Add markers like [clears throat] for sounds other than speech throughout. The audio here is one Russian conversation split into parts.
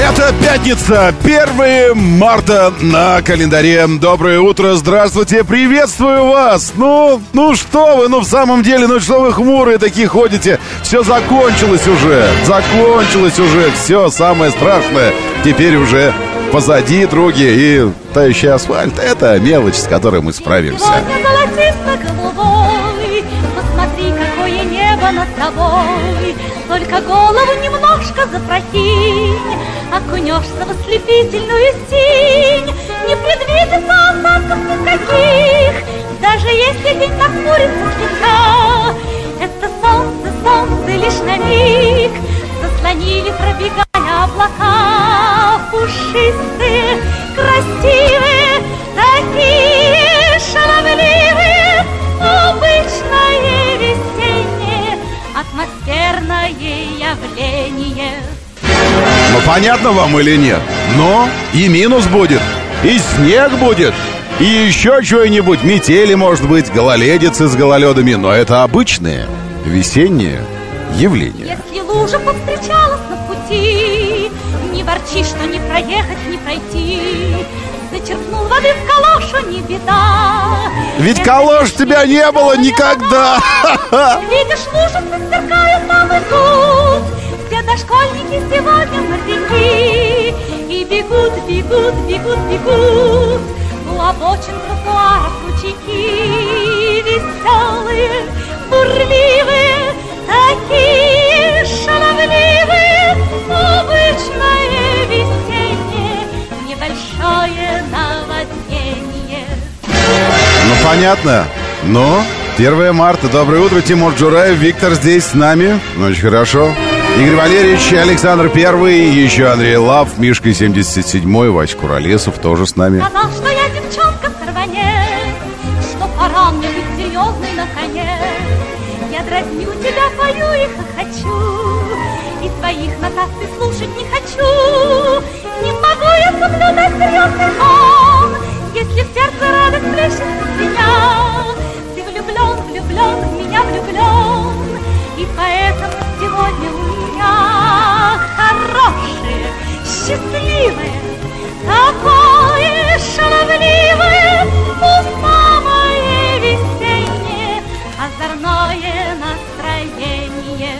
Это пятница, 1 марта на календаре. Доброе утро, здравствуйте, приветствую вас. Ну, ну что вы, ну в самом деле, ну что вы хмурые такие ходите? Все закончилось уже, закончилось уже, все самое страшное. Теперь уже позади, други, и тающий асфальт — это мелочь, с которой мы справимся. Посмотри, какое небо над тобой Только голову немножко запрокинь Окунешься в ослепительную синь. Не предвидится осадков никаких Даже если день нахмурится слегка Это солнце, солнце лишь на миг Заслонили, пробегая облака. Пушистые, красивые, такие атмосферное явление ну, понятно вам или нет? Но и минус будет, и снег будет, и еще что-нибудь, метели, может быть, гололедицы с гололедами, но это обычные весенние явления. Если лужа повстречалась на пути, не ворчи, что не проехать, не пройти. Зачерпнул воды в калошу, не беда. Ведь калош тебя не было никогда. [laughs] Видишь, лужицы сверкают там и тут. Дошкольники сегодня моряки И бегут, бегут, бегут, бегут У обочин тротуаров ручейки Веселые, бурливые, такие шаловливые Обычное весеннее, небольшое наводнение Ну, понятно. Но 1 марта. Доброе утро, Тимур Джураев. Виктор здесь с нами. Очень хорошо. Игорь Валерьевич, Александр Первый, еще Андрей Лав, Мишка 77-й, Вась Куролесов тоже с нами. Сказал, что я девчонка сорванец, что пора мне быть серьезной наконец. Я дразню тебя, пою и хохочу, и твоих нотаций слушать не хочу. Не могу я соблюдать серьезный тон, если в сердце радость плещется меня. Ты влюблен, влюблен, в меня влюблен, и поэтому сегодня у меня хорошее, счастливое, такое шаловливое, ну, самое весеннее, озорное настроение.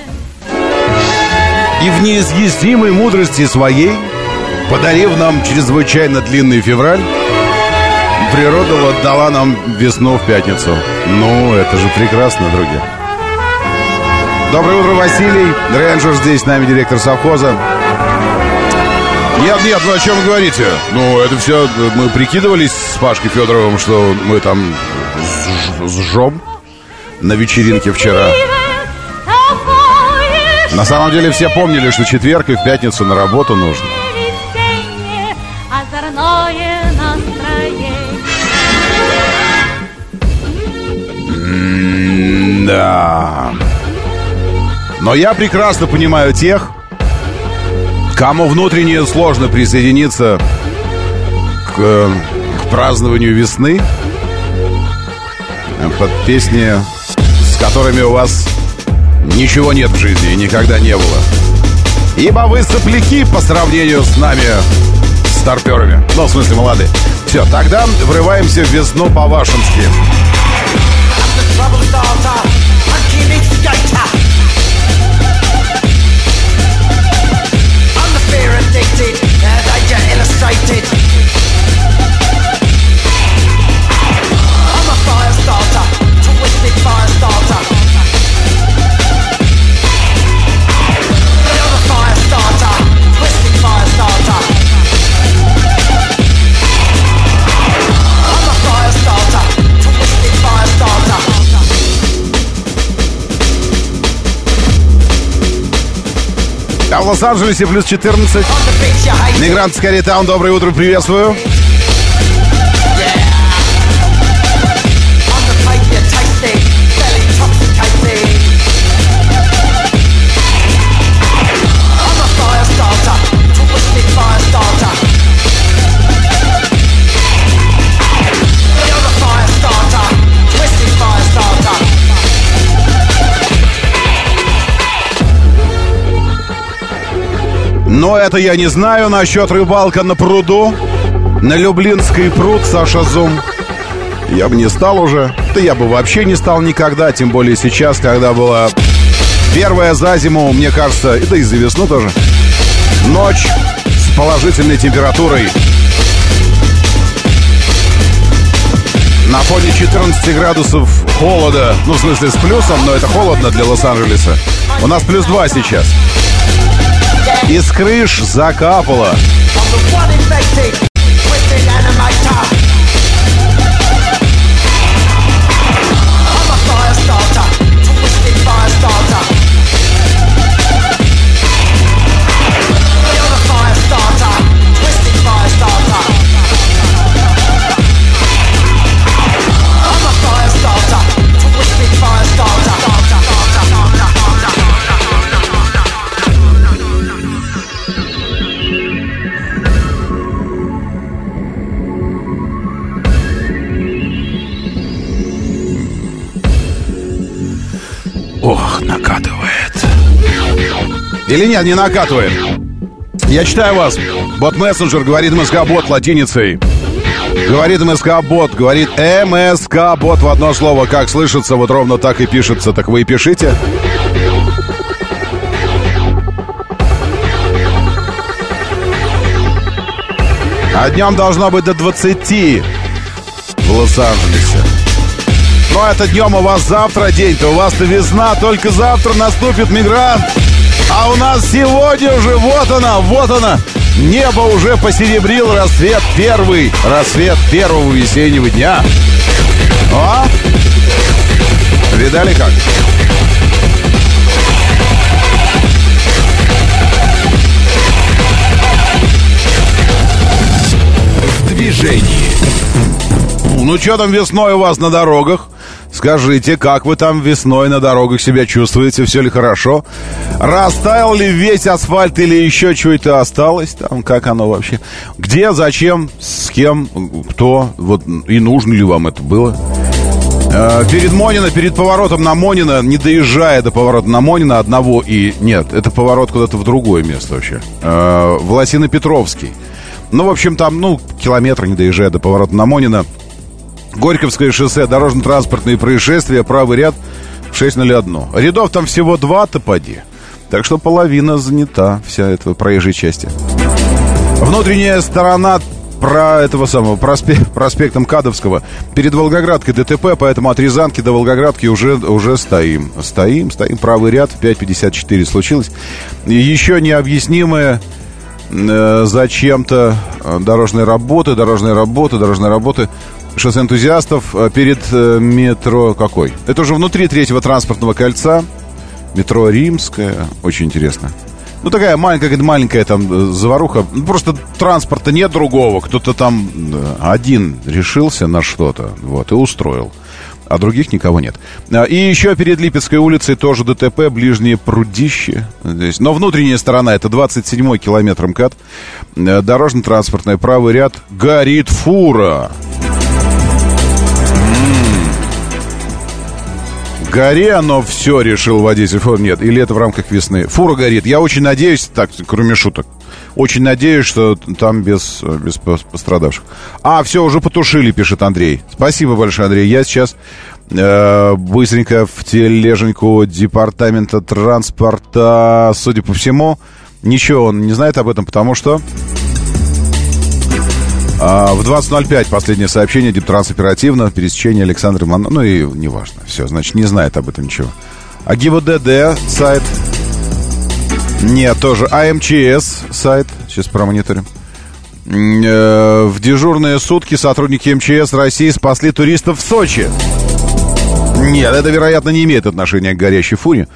И в неизъяснимой мудрости своей, подарив нам чрезвычайно длинный февраль, природа отдала нам весну в пятницу. Ну, это же прекрасно, друзья. Доброе утро, Василий. Рейнджер здесь с нами, директор совхоза. Нет, нет, ну о чем говорите? Ну, это все, мы прикидывались с Пашкой Федоровым, что мы там сжем на вечеринке вчера. На самом деле все помнили, что четверг и в пятницу на работу нужно. Да. Но я прекрасно понимаю тех, кому внутренне сложно присоединиться к, к празднованию весны под песни, с которыми у вас ничего нет в жизни и никогда не было. Ибо вы сопляки по сравнению с нами, старперами. Ну, в смысле, молодые. Все, тогда врываемся в весну по-вашенски. Trouble star. В Лос-Анджелесе плюс 14. On the beach you hate Мигрант Скорее Таун, доброе утро, приветствую. Но это я не знаю насчет рыбалка на пруду. На Люблинский пруд, Саша Зум. Я бы не стал уже. Да я бы вообще не стал никогда, тем более сейчас, когда была первая за зиму, мне кажется, да и за весну тоже. Ночь с положительной температурой. На фоне 14 градусов холода, ну, в смысле, с плюсом, но это холодно для Лос-Анджелеса. У нас плюс 2 сейчас. Из крыш закапало. Или нет, не накатывает. Я читаю вас. Бот-мессенджер говорит МСК-бот латиницей. Говорит МСК-бот, говорит МСК-бот в одно слово. Как слышится, вот ровно так и пишется. Так вы и пишите. А днем должно быть до 20 в Лос-Анджелесе. Ну, это днем у вас завтра день-то. У вас-то весна, только завтра наступит мигрант. А у нас сегодня уже вот она, вот она. Небо уже посеребрил рассвет первый. Рассвет первого весеннего дня. О! Видали как? В движении. Ну, что там весной у вас на дорогах? Скажите, как вы там весной на дорогах себя чувствуете? Все ли хорошо? Растаял ли весь асфальт или еще что-то осталось там? Как оно вообще? Где, зачем, с кем, кто? Вот и нужно ли вам это было? Э, Перед Монина, перед поворотом на Монина, не доезжая до поворота на Монина, одного и... Нет, это поворот куда-то в другое место вообще. Э, В Лосино-Петровский. Ну, в общем, там, ну, километр не доезжая до поворота на Монина. Горьковское шоссе, дорожно-транспортные происшествия, правый ряд в 6.01. Рядов там всего два-то поди. Так что половина занята, вся эта проезжей части. Внутренняя сторона про этого самого проспе- проспектом Кадовского перед Волгоградкой ДТП, поэтому от Рязанки до Волгоградки уже, уже стоим. Стоим, стоим, правый ряд, 5.54 случилось. И еще необъяснимое э, зачем-то э, дорожные работы, дорожные работы, дорожные работы шоссе энтузиастов э, перед э, метро какой? Это уже внутри третьего транспортного кольца. Метро Римское. Очень интересно. Ну, такая маленькая, маленькая там э, заваруха. Ну, Просто транспорта нет другого. Кто-то там один решился на что-то, вот, и устроил. А других никого нет. А, И еще перед Липецкой улицей тоже ДТП, ближние прудище. Здесь. Но внутренняя сторона, это 27-й километр МКАД. Дорожно-транспортный правый ряд. Горит фура. Горе оно все, решил водитель. Фу, Нет, или это в рамках весны. Фура горит. Я очень надеюсь, так, кроме шуток, очень надеюсь, что там без, без пос- пострадавших. А, все, уже потушили, пишет Андрей. Спасибо большое, Андрей. Я сейчас э, быстренько в тележеньку департамента транспорта, судя по всему, ничего он не знает об этом, потому что... А, в 20.05 последнее сообщение, Диптранс оперативно, пересечение Александра Ман... Ну и неважно, все, значит, не знает об этом ничего. А ГИБДД сайт? Нет, тоже АМЧС сайт, сейчас промониторим. Э, В дежурные сутки сотрудники МЧС России спасли туристов в Сочи. Нет, это, вероятно, не имеет отношения к горящей фуре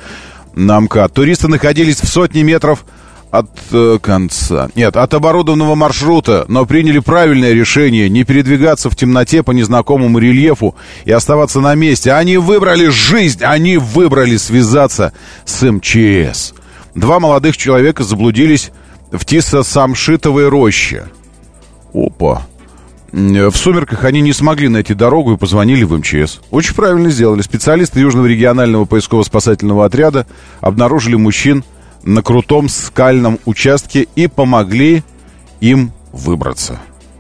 на МКАД. Туристы находились в сотне метров от э, конца. Нет, от оборудованного маршрута, но приняли правильное решение не передвигаться в темноте по незнакомому рельефу и оставаться на месте. Они выбрали жизнь, они выбрали связаться с МЧС. Два молодых человека заблудились в Тисо-Самшитовой роще. Опа. М, В сумерках они не смогли найти дорогу и позвонили в МЧС. Очень правильно сделали. Специалисты Южного регионального поисково-спасательного отряда обнаружили мужчин на крутом скальном участке и помогли им выбраться.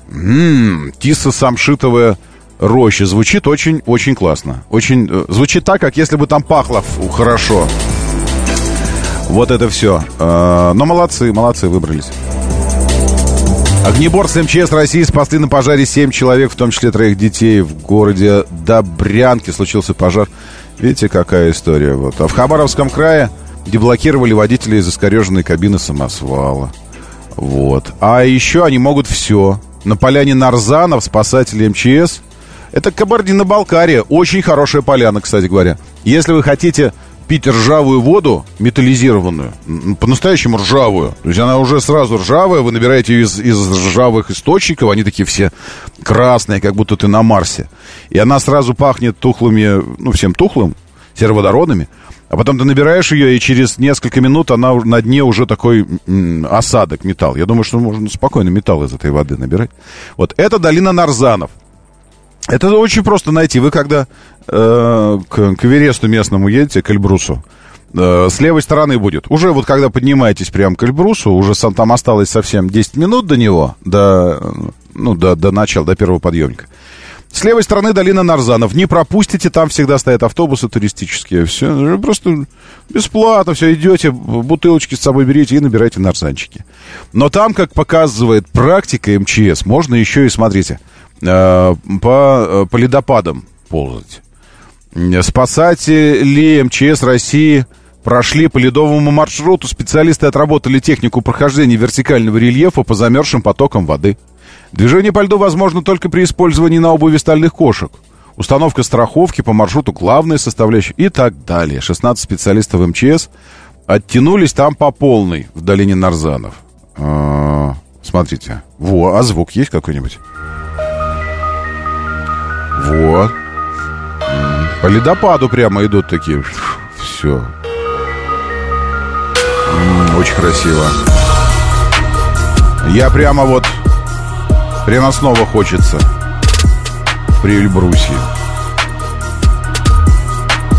Ммм, Тисо-Самшитовая роща. Звучит очень-очень классно. Очень, э, звучит так, как если бы там пахло хорошо. Вот это все. Э, но молодцы, молодцы, выбрались. Огнеборцы МЧС России спасли на пожаре 7 человек, в том числе троих детей в городе Добрянке. Случился пожар. Видите, какая история. Вот. А в Хабаровском крае деблокировали водителей из искореженной кабины самосвала. Вот. А еще они могут все. На поляне Нарзанов спасатели МЧС. Это Кабардино-Балкария. Очень хорошая поляна, кстати говоря. Если вы хотите пить ржавую воду, металлизированную, по-настоящему ржавую, то есть она уже сразу ржавая, вы набираете ее из, из ржавых источников, они такие все красные, как будто ты на Марсе. И она сразу пахнет тухлыми, ну, всем тухлым, сероводородными. А потом ты набираешь ее, и через несколько минут она на дне уже такой м, осадок, металл. Я думаю, что можно спокойно металл из этой воды набирать. Вот это долина Нарзанов. Это очень просто найти. Вы когда э, к, к Эвересту местному едете, к Эльбрусу, э, с левой стороны будет. Уже вот когда поднимаетесь прямо к Эльбрусу, уже сам, там осталось совсем 10 минут до него, до, ну, до, до начала, до первого подъемника. С левой стороны долина Нарзанов. Не пропустите, там всегда стоят автобусы туристические. Все, просто бесплатно все идете, бутылочки с собой берите и набирайте нарзанчики. Но там, как показывает практика МЧС, можно еще и, смотрите, э, по, э, по ледопадам ползать. Спасатели МЧС России прошли по ледовому маршруту. Специалисты отработали технику прохождения вертикального рельефа по замерзшим потокам воды. Движение по льду возможно только при использовании на обуви стальных кошек. Установка страховки по маршруту главная составляющая и так далее. 16 специалистов МЧС оттянулись там по полной в долине Нарзанов. А, смотрите. Во, а звук есть какой-нибудь? Вот. По ледопаду прямо идут такие. Все. Очень красиво. Я прямо вот... Прямо снова хочется. При Эльбрусе.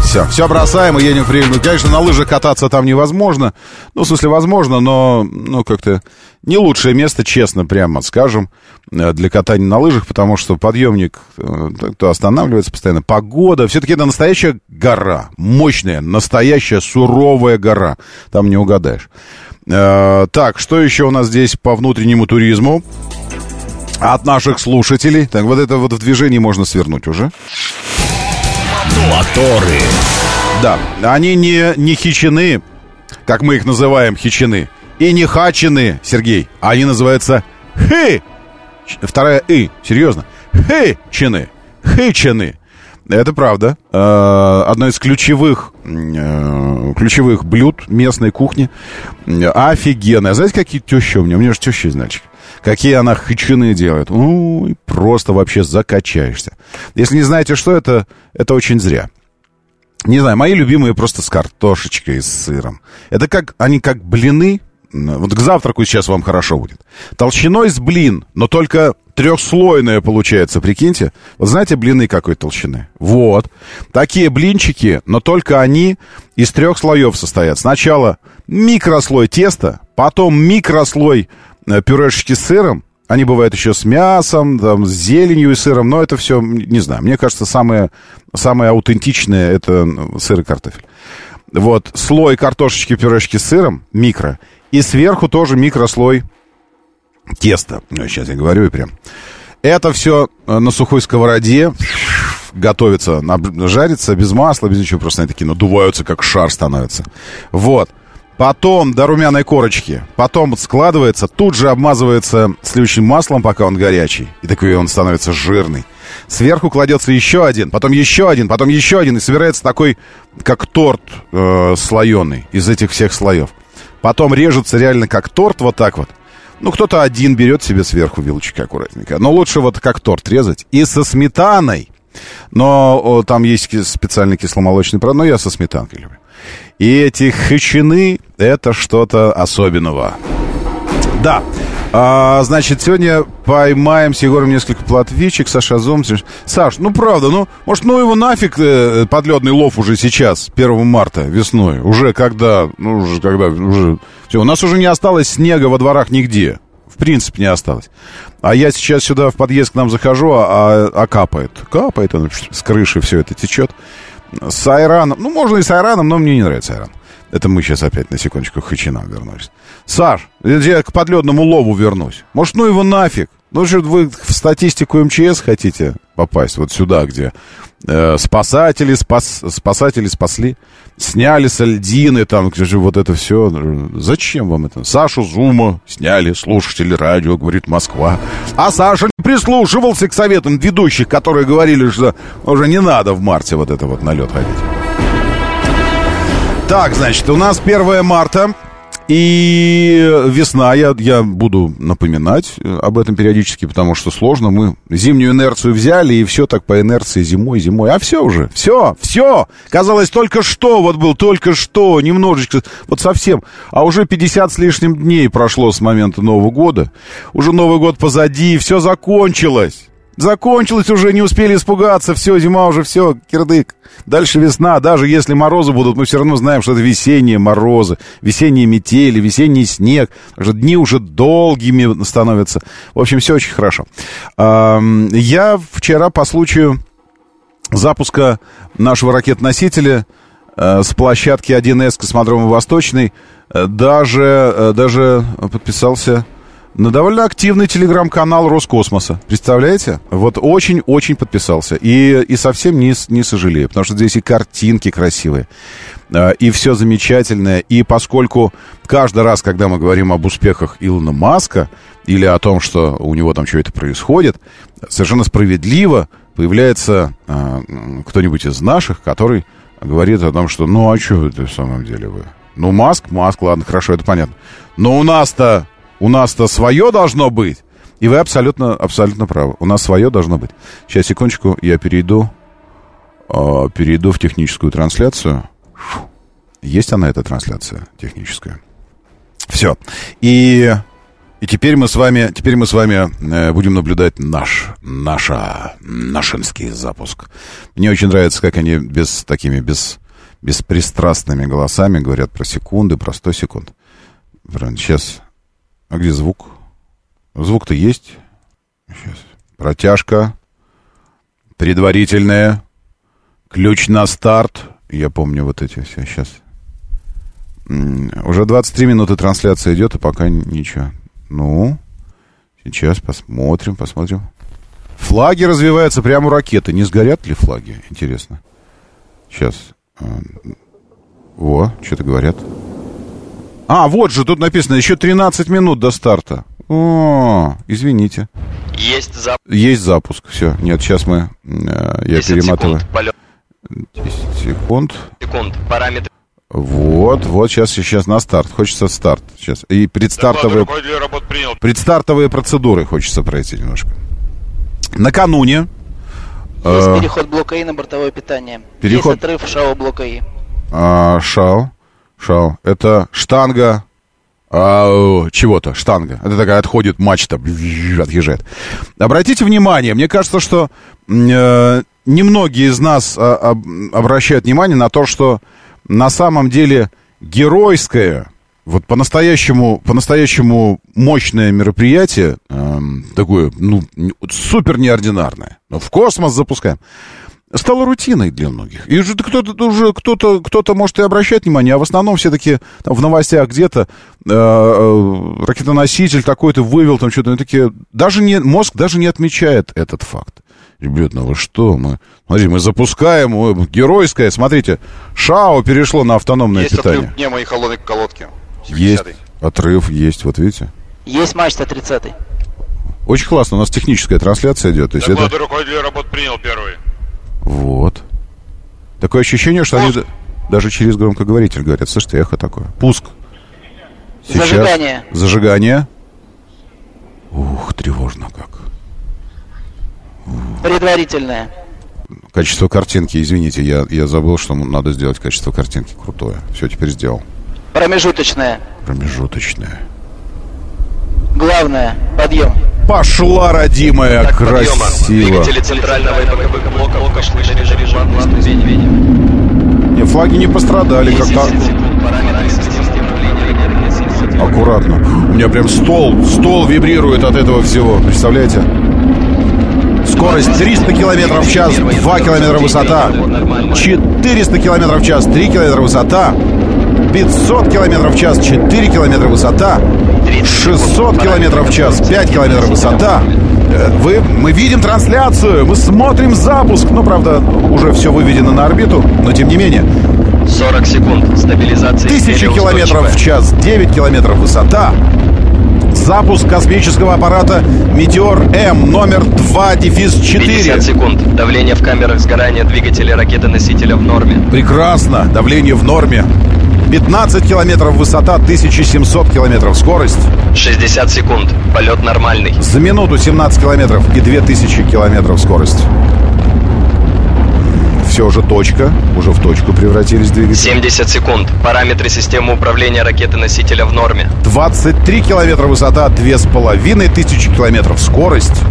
Все, все бросаем и едем в Рильну. Конечно, на лыжах кататься там невозможно. Ну, в смысле, возможно, но, ну, как-то не лучшее место, честно, прямо скажем, э, для катания на лыжах, потому что подъемник э, то останавливается постоянно. Погода, все-таки это настоящая гора, мощная, настоящая суровая гора. Там не угадаешь. Э, так, что еще у нас здесь по внутреннему туризму? От наших слушателей. Так, вот это вот в движении можно свернуть уже. Моторы. Да, они не, не хичины, как мы их называем, хичины, и не хачины, Сергей, а они называются хы. Вторая и, серьезно. Хычины, хычины. Это правда. Э, Одно из ключевых, э, ключевых блюд местной кухни. Э, Офигенная. Знаете, какие тещи у меня? У меня же теща из Нальчика. Какие она хычины делает. Ой, просто вообще закачаешься. Если не знаете, что это, это очень зря. Не знаю, мои любимые просто с картошечкой и с сыром. Это как, они как блины. Вот к завтраку сейчас вам хорошо будет. Толщиной с блин, но только трехслойная получается, прикиньте. Вот знаете блины какой толщины? Вот. Такие блинчики, но только они из трех слоев состоят. Сначала микрослой теста, потом микрослой э, пюрешечки с сыром, они бывают еще с мясом, там, с зеленью и сыром, но это все, не знаю, мне кажется, самое, самое аутентичное это сыр и картофель. Вот, слой картошечки, пюрешки с сыром, микро, и сверху тоже микрослой теста. Ну, сейчас я говорю и прям. Это все на сухой сковороде готовится, жарится без масла, без ничего, просто они такие надуваются, как шар становятся. Вот. Потом до румяной корочки. Потом складывается, тут же обмазывается сливочным маслом, пока он горячий. И такой он становится жирный. Сверху кладется еще один, потом еще один, потом еще один. И собирается такой, как торт э, слоеный из этих всех слоев. потом режется реально как торт вот так вот. Ну, кто-то один берет себе сверху вилочкой аккуратненько. Но лучше вот как торт резать. И со сметаной. Но о, там есть специальный кисломолочный продукт, но я со сметанкой люблю. И эти хачины — это что-то особенного. Да. А, значит, сегодня поймаем с Егором несколько платвичек, Саша Зом. Саш, ну правда, ну, может, ну его нафиг э, подледный лов уже сейчас, 1 марта, весной. Уже когда, ну, уже когда, уже... Все, у нас уже не осталось снега во дворах нигде. В принципе, не осталось. А я сейчас сюда в подъезд к нам захожу, а, а капает. Капает, он с крыши все это течет. С айраном. Ну, можно и с айраном, но мне не нравится айран. Это мы сейчас опять на секундочку к хачинам вернулись. Саш, я к подледному лову вернусь. Может, ну его нафиг? Ну, что вы в статистику МЧС хотите попасть? Вот сюда, где э, спасатели, спас, спасатели спасли, сняли с льдины, там, где же вот это все. Зачем вам это? Сашу Зума сняли, слушатели радио, говорит Москва. А Саша не прислушивался к советам ведущих, которые говорили, что уже не надо в марте вот это вот на лед ходить. Так, значит, у нас 1 марта. И весна, я, я буду напоминать э, об этом периодически, потому что сложно. Мы зимнюю инерцию взяли, и все так по инерции зимой, зимой. А все уже, все, все. Казалось, только что, вот был только что, немножечко, вот совсем. А уже 50 с лишним дней прошло с момента Нового года. Уже Новый год позади, все закончилось. Закончилось уже, не успели испугаться, все, зима уже, все, кирдык. Дальше весна, даже если морозы будут, мы все равно знаем, что это весенние морозы, весенние метели, весенний снег. Что дни уже долгими становятся. В общем, все очень хорошо. Я вчера по случаю запуска нашего ракет-носителя э, с площадки 1С космодрома Восточный э, даже, э, даже подписался на довольно активный телеграм-канал Роскосмоса. Представляете? Вот очень-очень подписался. И, и совсем не, не сожалею, потому что здесь и картинки красивые, э, и все замечательное. И поскольку каждый раз, когда мы говорим об успехах Илона Маска или о том, что у него там что-то происходит, совершенно справедливо появляется э, кто-нибудь из наших, который говорит о том, что ну а что это в самом деле вы? Ну, Маск, Маск, ладно, хорошо, это понятно. Но у нас-то, у нас-то свое должно быть. И вы абсолютно, абсолютно правы. У нас свое должно быть. Сейчас, секундочку, я перейду, э, перейду в техническую трансляцию. Есть она, эта трансляция техническая? Все. И, и теперь мы с вами, теперь мы с вами э, будем наблюдать наш, наша, нашинский запуск. Мне очень нравится, как они без такими, без, беспристрастными голосами говорят про секунды, про 100 секунд. Сейчас. А где звук? Звук-то есть. Сейчас. Протяжка. Предварительная. Ключ на старт. Я помню вот эти все. Сейчас. Уже 23 минуты трансляция идет, и пока ничего. Ну, сейчас посмотрим, посмотрим. Флаги развиваются прямо у ракеты. Не сгорят ли флаги? Интересно. Сейчас. А, О, что-то говорят. А, вот же, тут написано, еще 13 минут до старта. О, извините. Есть запуск. Есть запуск. Все. Нет, сейчас мы... э, я 10 перематываю. секунд. Полет 10 секунд. секунд. Параметры. Вот, вот, сейчас, сейчас на старт. Хочется старт. Сейчас. И предстартовые, предстартовые процедуры хочется пройти немножко. Накануне... Есть э, переход блока И на бортовое питание. переход- Есть отрыв ШАО блока И. А, шау. Шау. Это штанга а, чего-то, штанга. Это такая отходит мачта, отъезжает. Обратите внимание, мне кажется, что э, немногие из нас об- обращают внимание на то, что на самом деле геройское, вот по-настоящему, по-настоящему мощное мероприятие, эм, такое, ну, супер неординарное. Ну, в космос запускаем стало рутиной для многих. И уже кто-то уже кто-то кто-то может и обращать внимание, а в основном все-таки там, в новостях где-то э, э, ракетоноситель такой-то вывел там что-то, такие даже не мозг даже не отмечает этот факт. Ребят, ну вы что? Мы, смотрите, мы запускаем ой, геройское, смотрите, ШАО перешло на автономное Есть питание. отрыв пневмо и холодной колодки. Есть 70-й. отрыв, есть, вот видите. Есть мачта 30 Очень классно, у нас техническая трансляция идет. То есть это... Доклады руководителя работ принял первый. Вот. Такое ощущение, что они да- даже через громкоговоритель говорят. Слышите, эхо такое. Пуск. Сейчас. Зажигание. Зажигание. Ух, тревожно как. Предварительное. Качество картинки, извините, я, я забыл, что надо сделать качество картинки крутое. Все, теперь сделал. Промежуточное. Промежуточное. Главное. Подъем. Пошла, родимая, Так, подъема. красиво. Двигатели центрального и боковых ступени. Не, флаги не пострадали, 10 как-то секунд. Параметры системы управления энергией 70 секунд. аккуратно. У меня прям стол, стол вибрирует от этого всего, представляете? Скорость 300 километров в час, 2 километра высота, 400 километров в час, 3 километра высота, 500 километров в час, 4 километра высота, 600 километров в час, 5 километров высота. Э, Вы, мы видим трансляцию, мы смотрим запуск. Ну, правда, уже все выведено на орбиту, но тем не менее. 40 секунд. Стабилизация Тысячи километров в час, 9 километров высота. Запуск космического аппарата «Метеор М» номер 2, дефис 4. 50 секунд. Давление в камерах сгорания двигателя ракеты-носителя в норме. Прекрасно, давление в норме. 15 километров высота, 1700 километров скорость. 60 секунд. Полет нормальный. За минуту 17 километров и 2000 километров скорость. Все уже точка, уже в точку превратились двигатели. 70 секунд. Параметры системы управления ракеты-носителя в норме. 23 километра высота, 2500 километров скорость.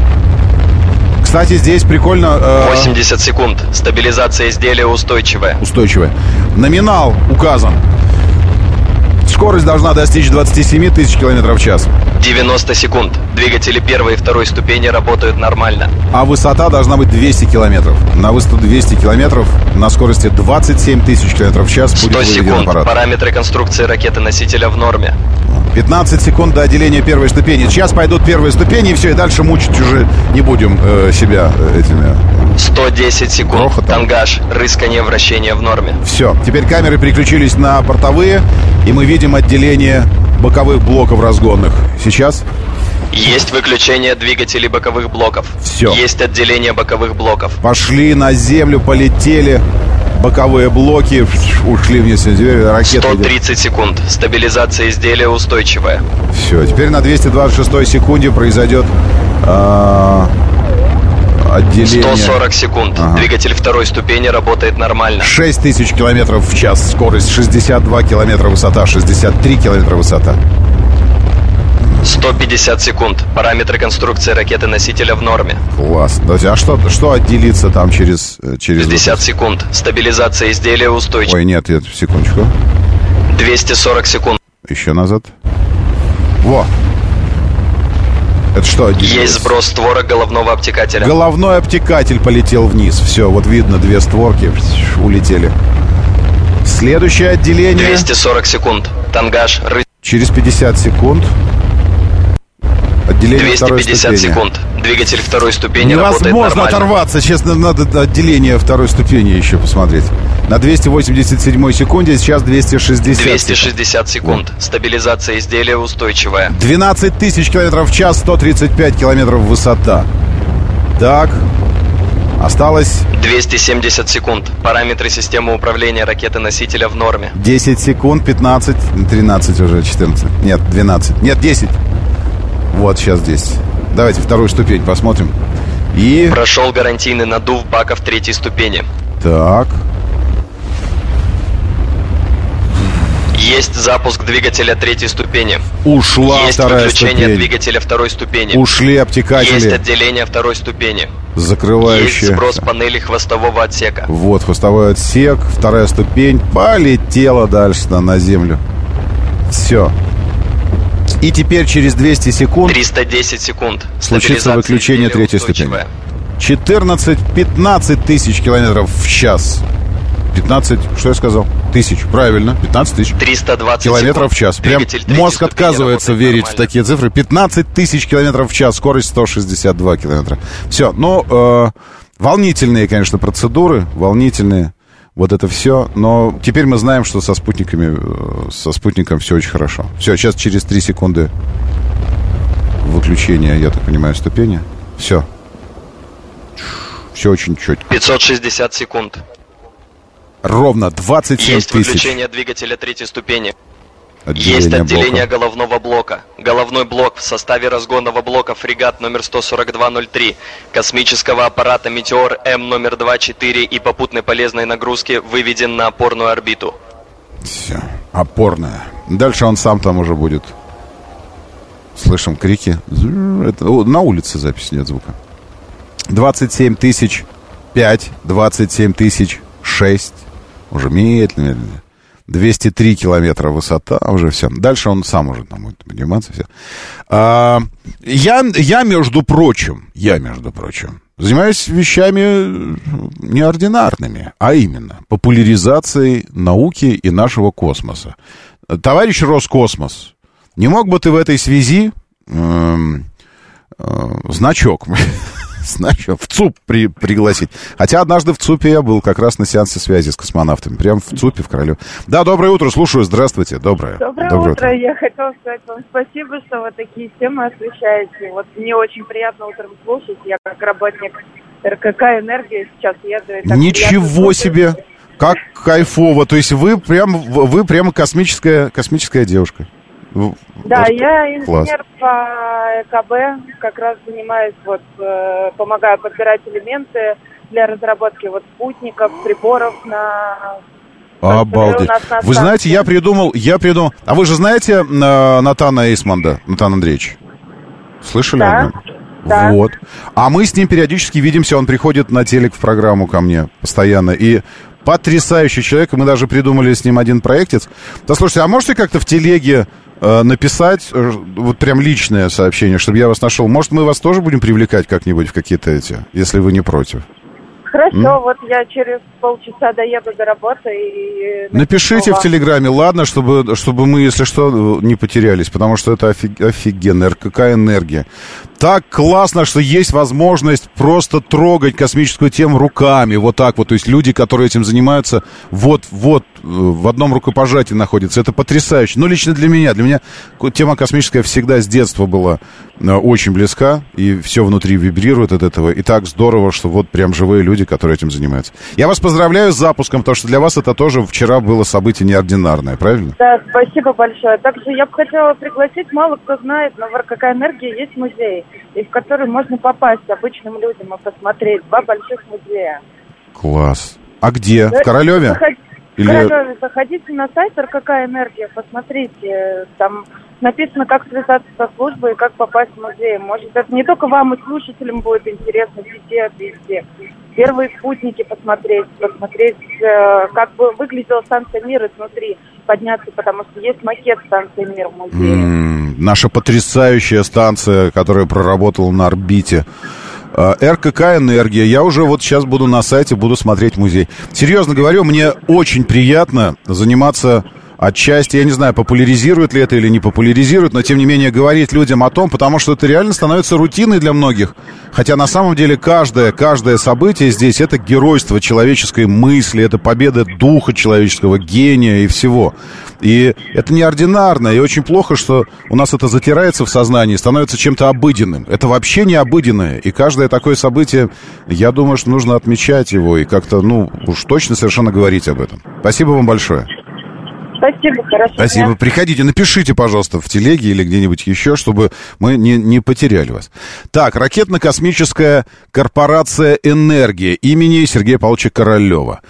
Кстати, здесь прикольно э, 80 секунд. Стабилизация изделия устойчивая. устойчивая. Номинал указан. Скорость должна достичь 27 тысяч километров в час. 90 секунд. Двигатели первой и второй ступени работают нормально. А высота должна быть 200 километров. На высоту 200 километров на скорости 27 тысяч километров в час будет 100 выведен секунд. аппарат. Параметры конструкции ракеты-носителя в норме. 15 секунд до отделения первой ступени. Сейчас пойдут первые ступени, и все, и дальше мучить уже не будем э, себя э, этими. 110 секунд. Грохотом. Тангаж. Рыскание, вращение в норме. Все, теперь камеры переключились на портовые, и мы видим отделение боковых блоков разгонных. Сейчас Есть выключение двигателей боковых блоков. Всё. Есть отделение боковых блоков. пошли на землю, полетели боковые блоки, ушли вниз, ракеты. 130 секунд. Стабилизация изделия устойчивая. Все, теперь на 226 секунде произойдет а, отделение. 140 секунд. Ага. Двигатель второй ступени работает нормально. 6000 километров в час скорость, 62 километра высота, 63 километра высота. 150 секунд. Параметры конструкции ракеты-носителя в норме. Класс. Друзья, а что, что отделиться там через... э, через 60 секунд. Стабилизация изделия устойчивая. Ой, нет, нет, секундочку. 240 секунд. Еще назад. Во. Это что? Есть сброс створок головного обтекателя. Головной обтекатель полетел вниз. Все, вот видно, две створки улетели. Следующее отделение 240 секунд. Тангаж. Ры... через 50 секунд. Отделение второй 250 ступени. секунд. Двигатель второй ступени работает Невозможно нормально. оторваться. Честно, надо отделение второй ступени еще посмотреть. На 287 секунде, сейчас 260. 260 секунд. Стабилизация изделия устойчивая. 12 тысяч километров в час, 135 километров высота. Так, осталось 270 секунд. Параметры системы управления ракеты-носителя в норме. 10 секунд, 15, 13 уже, 14. Нет, 12. Нет, 10. Вот, сейчас 10. Давайте вторую ступень посмотрим. И... Прошел гарантийный надув баков третьей ступени. Так. Есть запуск двигателя третьей ступени. Ушла Есть вторая выключение ступень. двигателя второй ступени. Ушли Есть обтекатели, отделение второй ступени. Есть закрывающие. сброс панели хвостового отсека. Вот, хвостовой отсек, вторая ступень. Полетела дальше на, на землю. Все. И теперь через 200 секунд 310 секунд. Случится выключение третьей ступени. устойчивая. 14-15 тысяч километров в час. 15, что я сказал? Тысяч, правильно, 15 тысяч 320 километров в час. Прям мозг отказывается верить в нормально. такие цифры. 15 тысяч километров в час, скорость 162 километра. Все, ну, э, волнительные, конечно, процедуры, волнительные. Вот это все. Но теперь мы знаем, что со спутниками, э, со спутником все очень хорошо. Все, сейчас через 3 секунды выключения, я так понимаю, ступени. Все. Все очень четко. 560 секунд. Ровно 27 Есть тысяч. выключение двигателя третьей ступени. Есть отделение блока. головного блока. Головной блок в составе разгонного блока фрегат номер 14203, космического аппарата «Метеор М» номер 24 и попутной полезной нагрузки выведен на опорную орбиту. Все, опорная. Дальше он сам там уже будет. Слышим крики. Это, о, на улице запись нет звука. 27 тысяч 5, 27 тысяч 6. Уже медленно, медленно. 203 километра высота, уже все. Дальше он сам уже там будет подниматься. Все. А, я, я, между прочим, я, между прочим, занимаюсь вещами неординарными, а именно популяризацией науки и нашего космоса. Товарищ Роскосмос, не мог бы ты в этой связи эм, э, значок, [laughs] значок в ЦУП при- пригласить? Хотя однажды в ЦУПе я был как раз на сеансе связи с космонавтами. Прям в ЦУПе, в Королеве. Да, доброе утро, слушаю, здравствуйте, доброе. Доброе, утро. Я хотела сказать вам спасибо, что вы такие темы освещаете. Вот мне очень приятно утром слушать. Я как работник РКК «Энергия» сейчас еду. и так Ничего себе! Как кайфово. То есть вы прям, вы прямо космическая, космическая девушка. Да, вот я класс. инженер по ЭКБ, как раз занимаюсь, вот, э, помогаю подбирать элементы для разработки вот спутников, приборов на... Обалдеть. Вы знаете, я придумал, я придумал... А вы же знаете э, Натана Эйсмонда, Натан Андреевич? Слышали Да. о нем? Да. Вот. А мы с ним периодически видимся, он приходит на телек в программу ко мне постоянно. И потрясающий человек, мы даже придумали с ним один проектец. Да слушайте, а можете как-то в телеге написать э, вот прям личное сообщение, чтобы я вас нашел? Может, мы вас тоже будем привлекать как-нибудь в какие-то эти, если вы не против? Хорошо, вот я через полчаса доеду до работы и... Напишите в. Телеграме, ладно, чтобы, чтобы мы, если что, не потерялись, потому что это офиг- офигенно, РКК энергия. Так классно, что есть возможность просто трогать космическую тему руками, вот так вот. То есть люди, которые этим занимаются, вот, вот, э, в одном рукопожатии находятся. Это потрясающе. Ну, лично для меня. Для меня тема космическая всегда с детства была э, очень близка, и все внутри вибрирует от этого. И так здорово, что вот прям живые люди, которые этим занимаются. Я вас поздравляю с запуском, потому что для вас это тоже вчера было событие неординарное, правильно? Да, спасибо большое. Также я бы хотела пригласить, мало кто знает, но в РКК «Энергия» есть музей, и в который можно попасть обычным людям и посмотреть. Два больших музея. Класс. А где? Да, В Королеве? заход- Или- Королеве. Заходите на сайт РКК «Энергия», посмотрите. Там написано, как связаться со службой и как попасть в музей. Может, это не только вам и слушателям будет интересно, везде, везде. Первые спутники посмотреть, посмотреть, э, как бы выглядела станция «Мир» изнутри, подняться, потому что есть макет станции «Мир» в музее. М, Наша потрясающая станция, которая проработала на орбите. Э, РКК «Энергия». Я уже вот сейчас буду на сайте, буду смотреть музей. Серьезно говорю, мне очень приятно заниматься отчасти, я не знаю, популяризирует ли это или не популяризирует, но тем не менее говорить людям о том, потому что это реально становится рутиной для многих. Хотя на самом деле каждое, каждое событие здесь это геройство человеческой мысли, это победа духа человеческого, гения и всего. И это неординарно, и очень плохо, что у нас это затирается в сознании, становится чем-то обыденным. Это вообще не обыденное, и каждое такое событие, я думаю, что нужно отмечать его и как-то, ну, уж точно совершенно говорить об этом. Спасибо вам большое. Спасибо, хорошо. Спасибо. Приходите, напишите, пожалуйста, в телеге или где-нибудь еще, чтобы мы не, не потеряли вас. Так, ракетно-космическая корпорация «Энергия» имени Сергея Павловича Королева.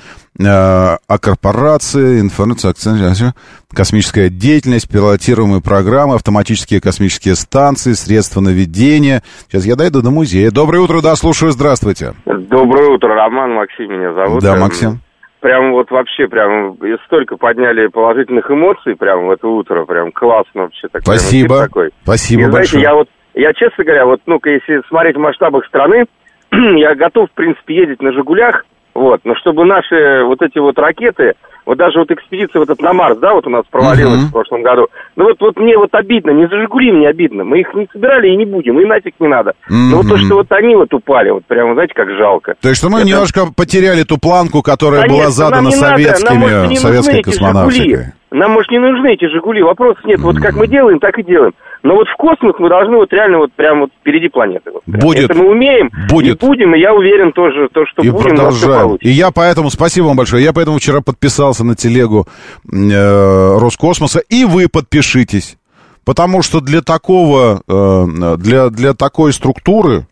Э, О корпорации, информация, акцент, космическая деятельность, пилотируемые программы, автоматические космические станции, средства наведения. Сейчас я дойду до музея. Доброе утро, да, слушаю, здравствуйте. Доброе утро, Роман, Максим меня зовут. Да, Максим. Прям вот вообще, прям столько подняли положительных эмоций прям в это утро, прям классно вообще. Так, прям Спасибо. эфир такой. Спасибо И знаете, большое. я вот, я честно говоря, вот, ну-ка, если смотреть в масштабах страны, [clears throat] я готов, в принципе, ездить на «Жигулях», вот, но чтобы наши вот эти вот ракеты, вот даже вот экспедиция вот эта на Марс, да, вот у нас провалилась Мгм. в прошлом году, ну вот, вот мне вот обидно, не за «Жигули» мне обидно, мы их не собирали и не будем, и нафиг не надо. Но вот то, что вот они вот упали, вот прямо, знаете, как жалко. То есть, что мы Это- немножко потеряли ту планку, которая была Конечно, задана нам не надо, нам, советскими, может, не советской космонавтикой. «Жигули». Нам, может, не нужны эти «Жигули», вопросов нет. Вот как мы делаем, так и делаем. Но вот в космос мы должны вот реально вот прям вот впереди планеты. Вот прям. Будет. Это мы умеем, Будет. и будем, и я уверен тоже, то, что И будем, продолжаем. И я поэтому, спасибо вам большое, я поэтому вчера подписался подписался на телегу э, Роскосмоса, и вы подпишитесь. Потому что для такого, э, для, для такой структуры,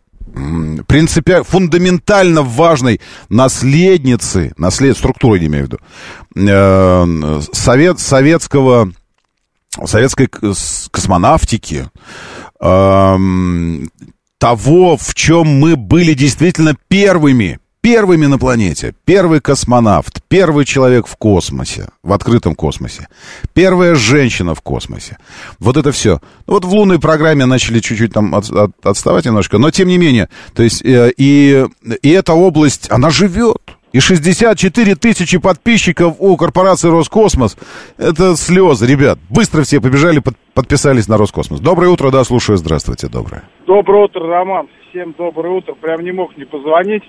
принципиально, фундаментально важной наследницы, наслед, структуры, не имею в виду, э, совет, советского, советской космонавтики, эм, того, в чем мы были действительно первыми, первыми на планете. Первый космонавт, первый человек в космосе, в открытом космосе. Первая женщина в космосе. Вот это все. Вот в лунной программе начали чуть-чуть там от, от, отставать немножко, но тем не менее. То есть э, и, и эта область, она живет. И 64 тысячи подписчиков у корпорации Роскосмос. Это слезы, ребят. Быстро все побежали, под, подписались на Роскосмос. Доброе утро, да, слушаю. Здравствуйте, доброе. Доброе утро, Роман. Всем доброе утро. Прям не мог не позвонить.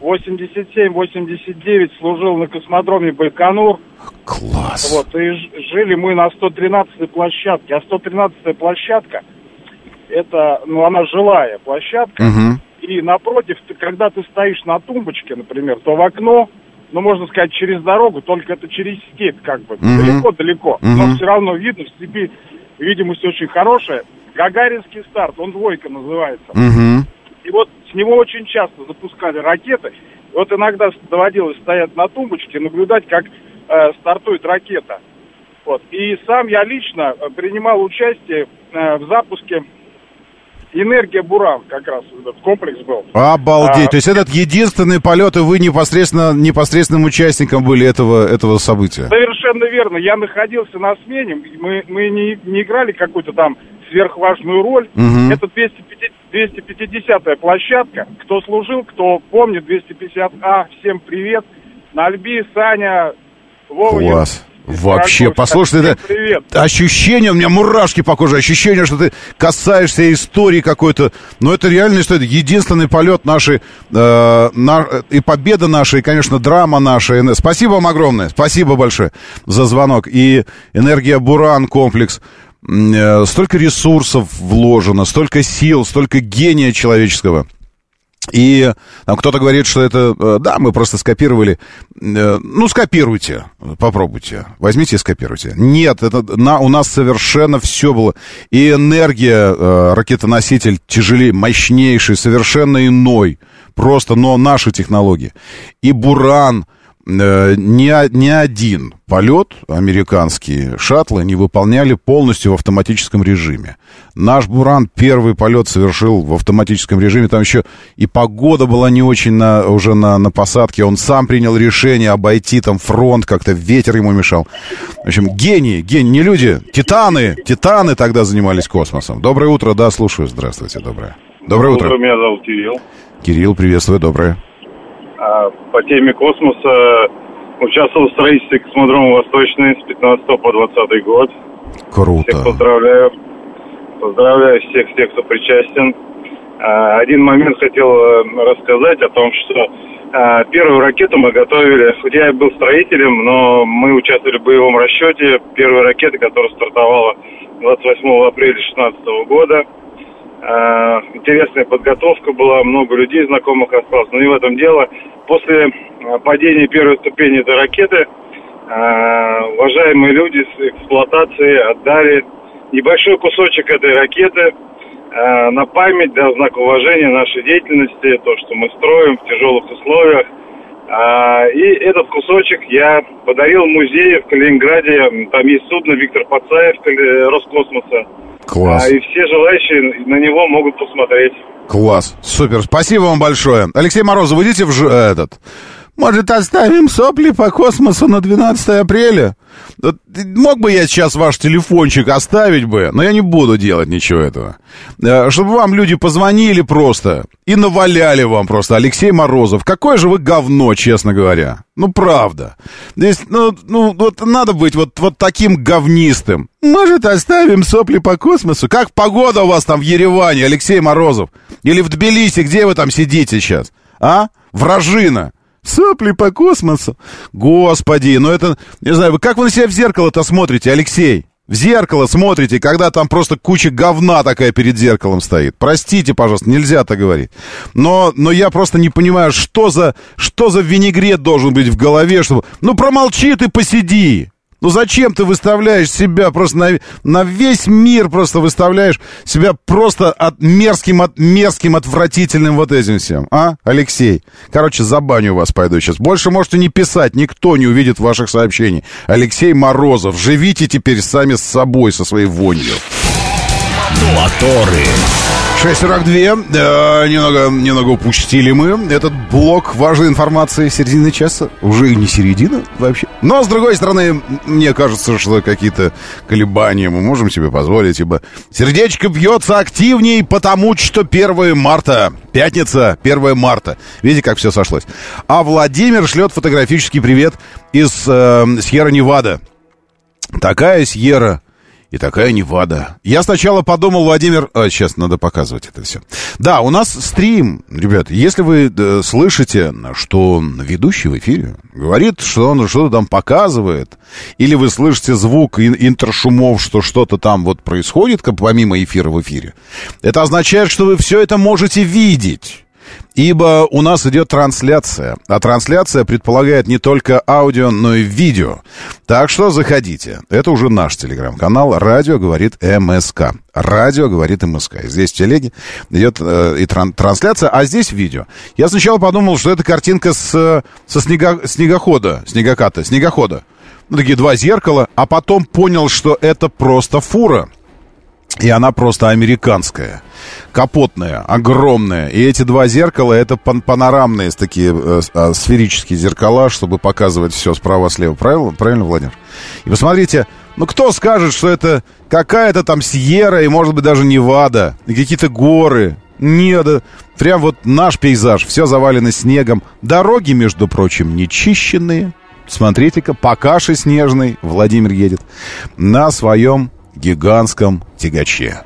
87-89 служил на космодроме Байконур. Класс. Вот, и жили мы на 113-й площадке. А 113-я площадка, это, ну, она жилая площадка. Угу. И напротив, ты, когда ты стоишь на тумбочке, например, то в окно, ну, можно сказать, через дорогу, только это через степь, как бы, далеко-далеко. Угу. Но все равно видно, в степи видимость очень хорошая. Гагаринский старт, он двойка называется. Угу. И вот с него очень часто запускали ракеты. Вот иногда доводилось стоять на тумбочке, наблюдать, как э, стартует ракета. Вот. И сам я лично э, принимал участие э, в запуске Энергия Буран, как раз этот комплекс был. Обалдеть. А, То есть этот единственный полет, и вы непосредственно, непосредственным участником были этого, этого события. Совершенно верно. Я находился на смене. Мы, мы не, не играли какую-то там сверхважную роль. Мгм. Это 250, 250-я площадка. Кто служил, кто помнит 250А, всем привет. Нальби, Саня, Вова. Класс. Вообще, послушай, это привет. ощущение, у меня мурашки по коже, ощущение, что ты касаешься истории какой-то. Но это реальная история. Единственный полет нашей, э, на- и победа наша, и, конечно, драма наша. Спасибо вам огромное, спасибо большое за звонок. И «Энергия Буран» комплекс. Э, Столько ресурсов вложено, столько сил, столько гения человеческого. И там кто-то говорит, что это, э, да, мы просто скопировали. Э, Ну, скопируйте, попробуйте. Возьмите и скопируйте. Нет, это на, у нас совершенно все было. И энергия, э, ракетоноситель тяжелее, мощнейший, совершенно иной. Просто, но наши технологии. И Буран, ни, о- ни один полет американские шаттлы не выполняли полностью в автоматическом режиме. Наш Буран первый полет совершил в автоматическом режиме. Там еще и погода была не очень на, уже на, на посадке. Он сам принял решение обойти там фронт, как-то ветер ему мешал. В общем, гении, гении, не люди, титаны, титаны тогда занимались космосом. Доброе утро, да, слушаю. Здравствуйте, доброе. Доброе утро. Меня зовут Кирилл. Кирилл, приветствую, доброе. А, По теме космоса участвовал в строительстве космодрома Восточный с 15 по 20 год. Всех Круто. поздравляю. Поздравляю всех тех, кто причастен. А, Один момент хотел э, рассказать о том, что а, первую ракету мы готовили, хоть я был строителем, но мы участвовали в боевом расчете первой ракеты, которая стартовала 28 апреля 2016 года. А, Интересная подготовка была, много людей знакомых осталось, но не в этом дело. После а, падения первой ступени этой ракеты а, уважаемые люди с эксплуатации отдали небольшой кусочек этой ракеты на память, да, знак уважения нашей деятельности, то, что мы строим в тяжелых условиях. И этот кусочек я подарил музею в Калининграде. Там есть судно Виктор Пацаев Роскосмоса. Класс. А, И все желающие на него могут посмотреть. Класс. Супер. Спасибо вам большое. Алексей Морозов, идите в ж- этот. Может, оставим сопли по космосу на 12 апреля? Мог бы я сейчас ваш телефончик оставить бы, но я не буду делать ничего этого. Э, Чтобы вам люди позвонили просто и наваляли вам просто. Алексей Морозов, какое же вы говно, честно говоря. Ну, правда. Здесь, ну, ну вот надо быть вот, вот таким говнистым. Может, оставим сопли по космосу? Как погода у вас там в Ереване, Алексей Морозов? Или в Тбилиси, где вы там сидите сейчас? А? Вражина. Сопли по космосу. Господи, ну это... Не знаю, вы как вы на себя в зеркало-то смотрите, Алексей? В зеркало смотрите, когда там просто куча говна такая перед зеркалом стоит. Простите, пожалуйста, нельзя так говорить. Но, но я просто не понимаю, что за, что за винегрет должен быть в голове, чтобы... Ну, промолчи ты, посиди. Ну зачем ты выставляешь себя просто на, на весь мир просто выставляешь себя просто от мерзким, от мерзким, отвратительным вот этим всем, а, Алексей? Короче, за баню вас пойду сейчас. Больше можете не писать, никто не увидит ваших сообщений. Алексей Морозов, живите теперь сами с собой, со своей вонью. Моторы. 6.42. Э, немного, немного упустили мы этот блок важной информации середины часа. Уже не середина вообще. Но, с другой стороны, мне кажется, что какие-то колебания мы можем себе позволить, ибо сердечко бьется активнее, потому что 1 марта. Пятница, 1 марта. Видите, как все сошлось. А Владимир шлет фотографический привет из э, Сьерра-Невада. Такая Сьерра и такая Невада. Я сначала подумал, Владимир... А, сейчас надо показывать это все. Да, у нас стрим, ребят. Если вы э, слышите, что ведущий в эфире говорит, что он что-то там показывает, или вы слышите звук ин- интершумов, что что-то там вот происходит, как помимо эфира в эфире, это означает, что вы все это можете видеть. Ибо у нас идет трансляция, а трансляция предполагает не только аудио, но и видео. Так что заходите. Это уже наш телеграм-канал «Радио говорит МСК». «Радио говорит МСК». Здесь в телеге идет э, и тран- трансляция, а здесь видео. Я сначала подумал, что это картинка с, со снега, снегохода, снегоката, снегохода. Ну, такие два зеркала, а потом понял, что это просто фура. И она просто американская, капотная, огромная. И эти два зеркала это пан- панорамные такие э, э, сферические зеркала, чтобы показывать все справа-слева. Правильно, правильно, Владимир? И посмотрите, ну кто скажет, что это какая-то там Сьерра и, может быть, даже Невада, какие-то горы. Нет, прям вот наш пейзаж, все завалено снегом. Дороги, между прочим, нечищенные. Смотрите-ка, по каше снежной Владимир едет на своем гигантском тягаче.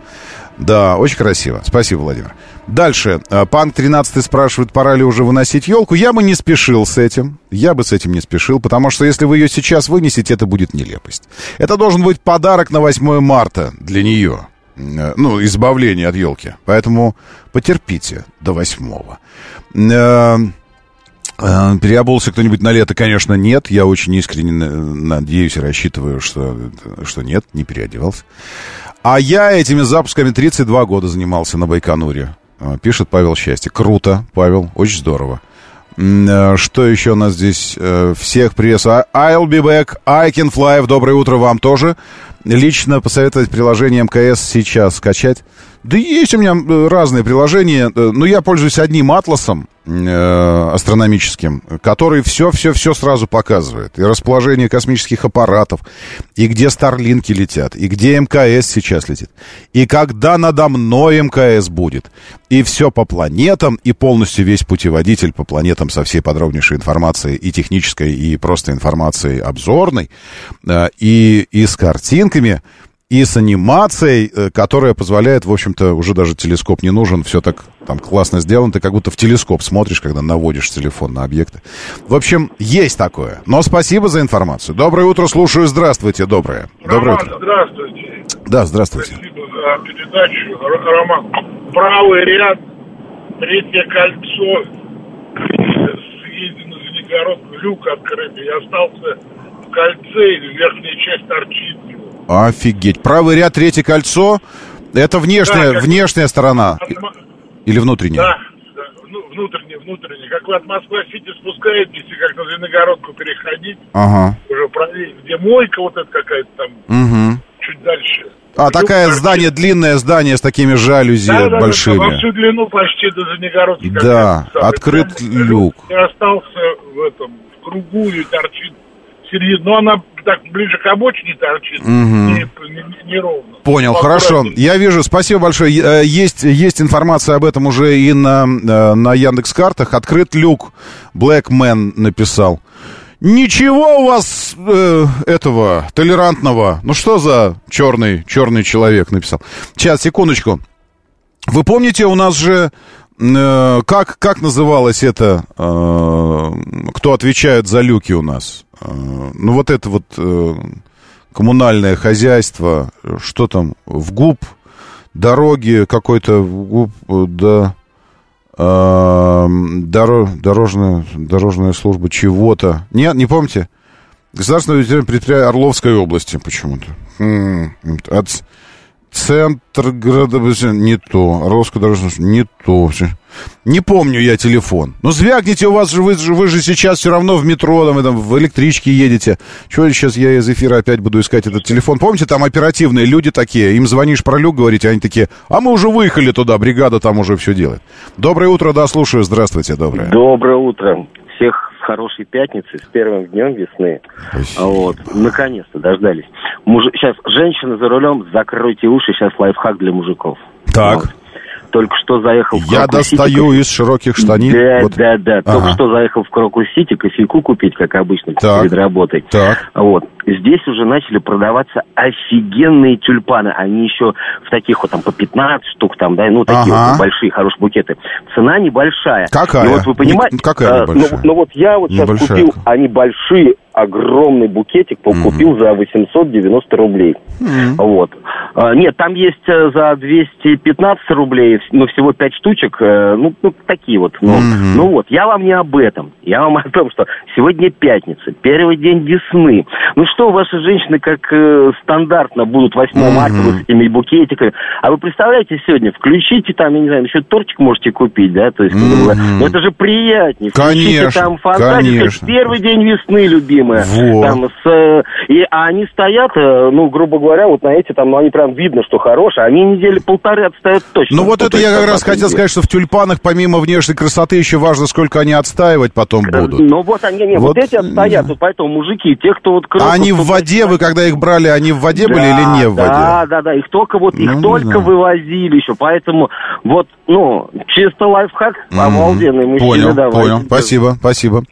Да, очень красиво. Спасибо, Владимир. Дальше. А, Панк 13 спрашивает, пора ли уже выносить елку. Я бы не спешил с этим. Я бы с этим не спешил, потому что если вы ее сейчас вынесете, это будет нелепость. Это должен быть подарок на 8 марта для нее. Э, Ну, избавление от елки. Поэтому потерпите до 8 Э, э, Переобулся кто-нибудь на лето, конечно, нет. Я очень искренне на- надеюсь и рассчитываю, что, что нет, не переодевался. А я этими запусками 32 года занимался на Байконуре. Э, Пишет Павел Счастье. Круто, Павел, очень здорово. Э, Что еще у нас здесь? Э, Всех приветствую. А- I'll be back. I can fly. Доброе утро вам тоже. Лично посоветовать приложение МКС сейчас скачать. Да есть у меня э, разные приложения, э, но я пользуюсь одним атласом э, астрономическим, который все-все-все сразу показывает. И расположение космических аппаратов, и где Старлинки летят, и где МКС сейчас летит, и когда надо мной МКС будет. И все по планетам, и полностью весь путеводитель по планетам со всей подробнейшей информацией, и технической, и просто информацией обзорной, и, и с картинками, и с анимацией, э, которая позволяет, в общем-то, уже даже телескоп не нужен, все так там классно сделано, ты как будто в телескоп смотришь, когда наводишь телефон на объекты. В общем, есть такое. Но спасибо за информацию. Доброе утро, слушаю. Здравствуйте, доброе. Доброе Роман, утро. здравствуйте. Да, здравствуйте. Спасибо за передачу. Роман, правый ряд, третье кольцо, съездил на Звенигородку, люк открытый. Я остался в кольце, и верхняя часть торчит. Офигеть. Правый ряд, третье кольцо. Это внешняя, Да, внешняя сторона. Или внутренняя? Да, да, вну- внутренне, внутренне. Как вы от Москва-Сити спускаетесь, и как на Звенигородку переходить, Ага. уже правее, где мойка вот эта какая-то там, Угу. чуть дальше. А, Люк такое торчит. здание, длинное здание с такими жалюзи Да-да-да, большими. во всю длину почти до Звенигородки. Да, открыт люк. Я остался в этом, в кругу и торчит середина. Но она так ближе к обочине торчит, Мгм. не, не- не ровно. Понял, Ну, хорошо. Я вижу, спасибо большое. Э, Есть, есть информация об этом уже и на, э, на Яндекс картах. Открыт люк. Блэкмен написал. Ничего у вас э, этого толерантного. Ну что за черный, черный человек написал? Сейчас, секундочку. Вы помните, у нас же э, как, как называлось это, э, кто отвечает за люки у нас? Э, ну вот это вот, э, коммунальное хозяйство, что там, в ГУП, дороги какой-то, в ГУП, э, да, э, доро, дорожная, дорожная служба чего-то. Нет, не помните? Государственное ветеринарное предприятие Орловской области почему-то. М, От центр города... Не то. Орловская дорожная служба, не то. Всё. Не помню я телефон. Ну, звякните, у вас же вы, вы же сейчас все равно в метро, там, вы там в электричке едете. Чего сейчас я из эфира опять буду искать этот телефон? Помните, там оперативные люди такие, им звонишь про люк, говорите, они такие, а мы уже выехали туда, бригада там уже все делает. Доброе утро, да, слушаю, здравствуйте, доброе. Доброе утро. Всех с хорошей пятницы, с первым днем весны. А Вот, наконец-то дождались. Муж... Сейчас, женщины за рулем, закройте уши, сейчас лайфхак для мужиков. Так. Только что заехал в Я достаю из широких штанин. Да, Вот. да, да. Только Ага. что заехал в Крокус-Сити кофейку купить, как обычно, Так. перед работой. Так. Вот. Здесь уже начали продаваться офигенные тюльпаны. Они еще в таких вот там по 15 штук, там, да, ну, такие Ага. вот большие, хорошие букеты. Цена небольшая. Какая? И вот вы понимаете... Не- какая а, ну, небольшая? ну, вот я вот сейчас Небольшая. купил, они большие, огромный букетик по- купил за 890 рублей. Вот. А, нет, там есть э, за 215 рублей, вс- ну, всего 5 штучек, э, ну, ну, такие вот. Ну, Мгм. ну вот, я вам не об этом. Я вам [laughs] о том, что сегодня пятница, первый день весны. Ну что, ваши женщины, как э, стандартно, будут 8 марта вот с этими букетиками. А вы представляете, сегодня включите там, я не знаю, еще тортик можете купить, да? То есть, бы, ну, это же приятнее. Включите Конечно, там фантазию, конечно. первый день весны, любимая. Во. Там с, э, и, а они стоят, э, ну, грубо говоря, вот на эти там, ну, они прям видно, что хорошие. Они недели полторы отстоят точно. Ну вот Ну, это то я как раз хотел сказать, что в тюльпанах помимо внешней красоты еще важно, сколько они отстаивать потом будут. Ну вот они, не, вот, Вот, эти отстоят, вот поэтому мужики, те, кто вот... крыло, А они в воде, вы когда их брали, они в воде были Да, или не в воде? Да, да, да, их только вот, их Ну, только знаю. вывозили еще, поэтому вот, ну, чисто лайфхак, обалденный мужчина, Понял, давай. понял. Спасибо, спасибо.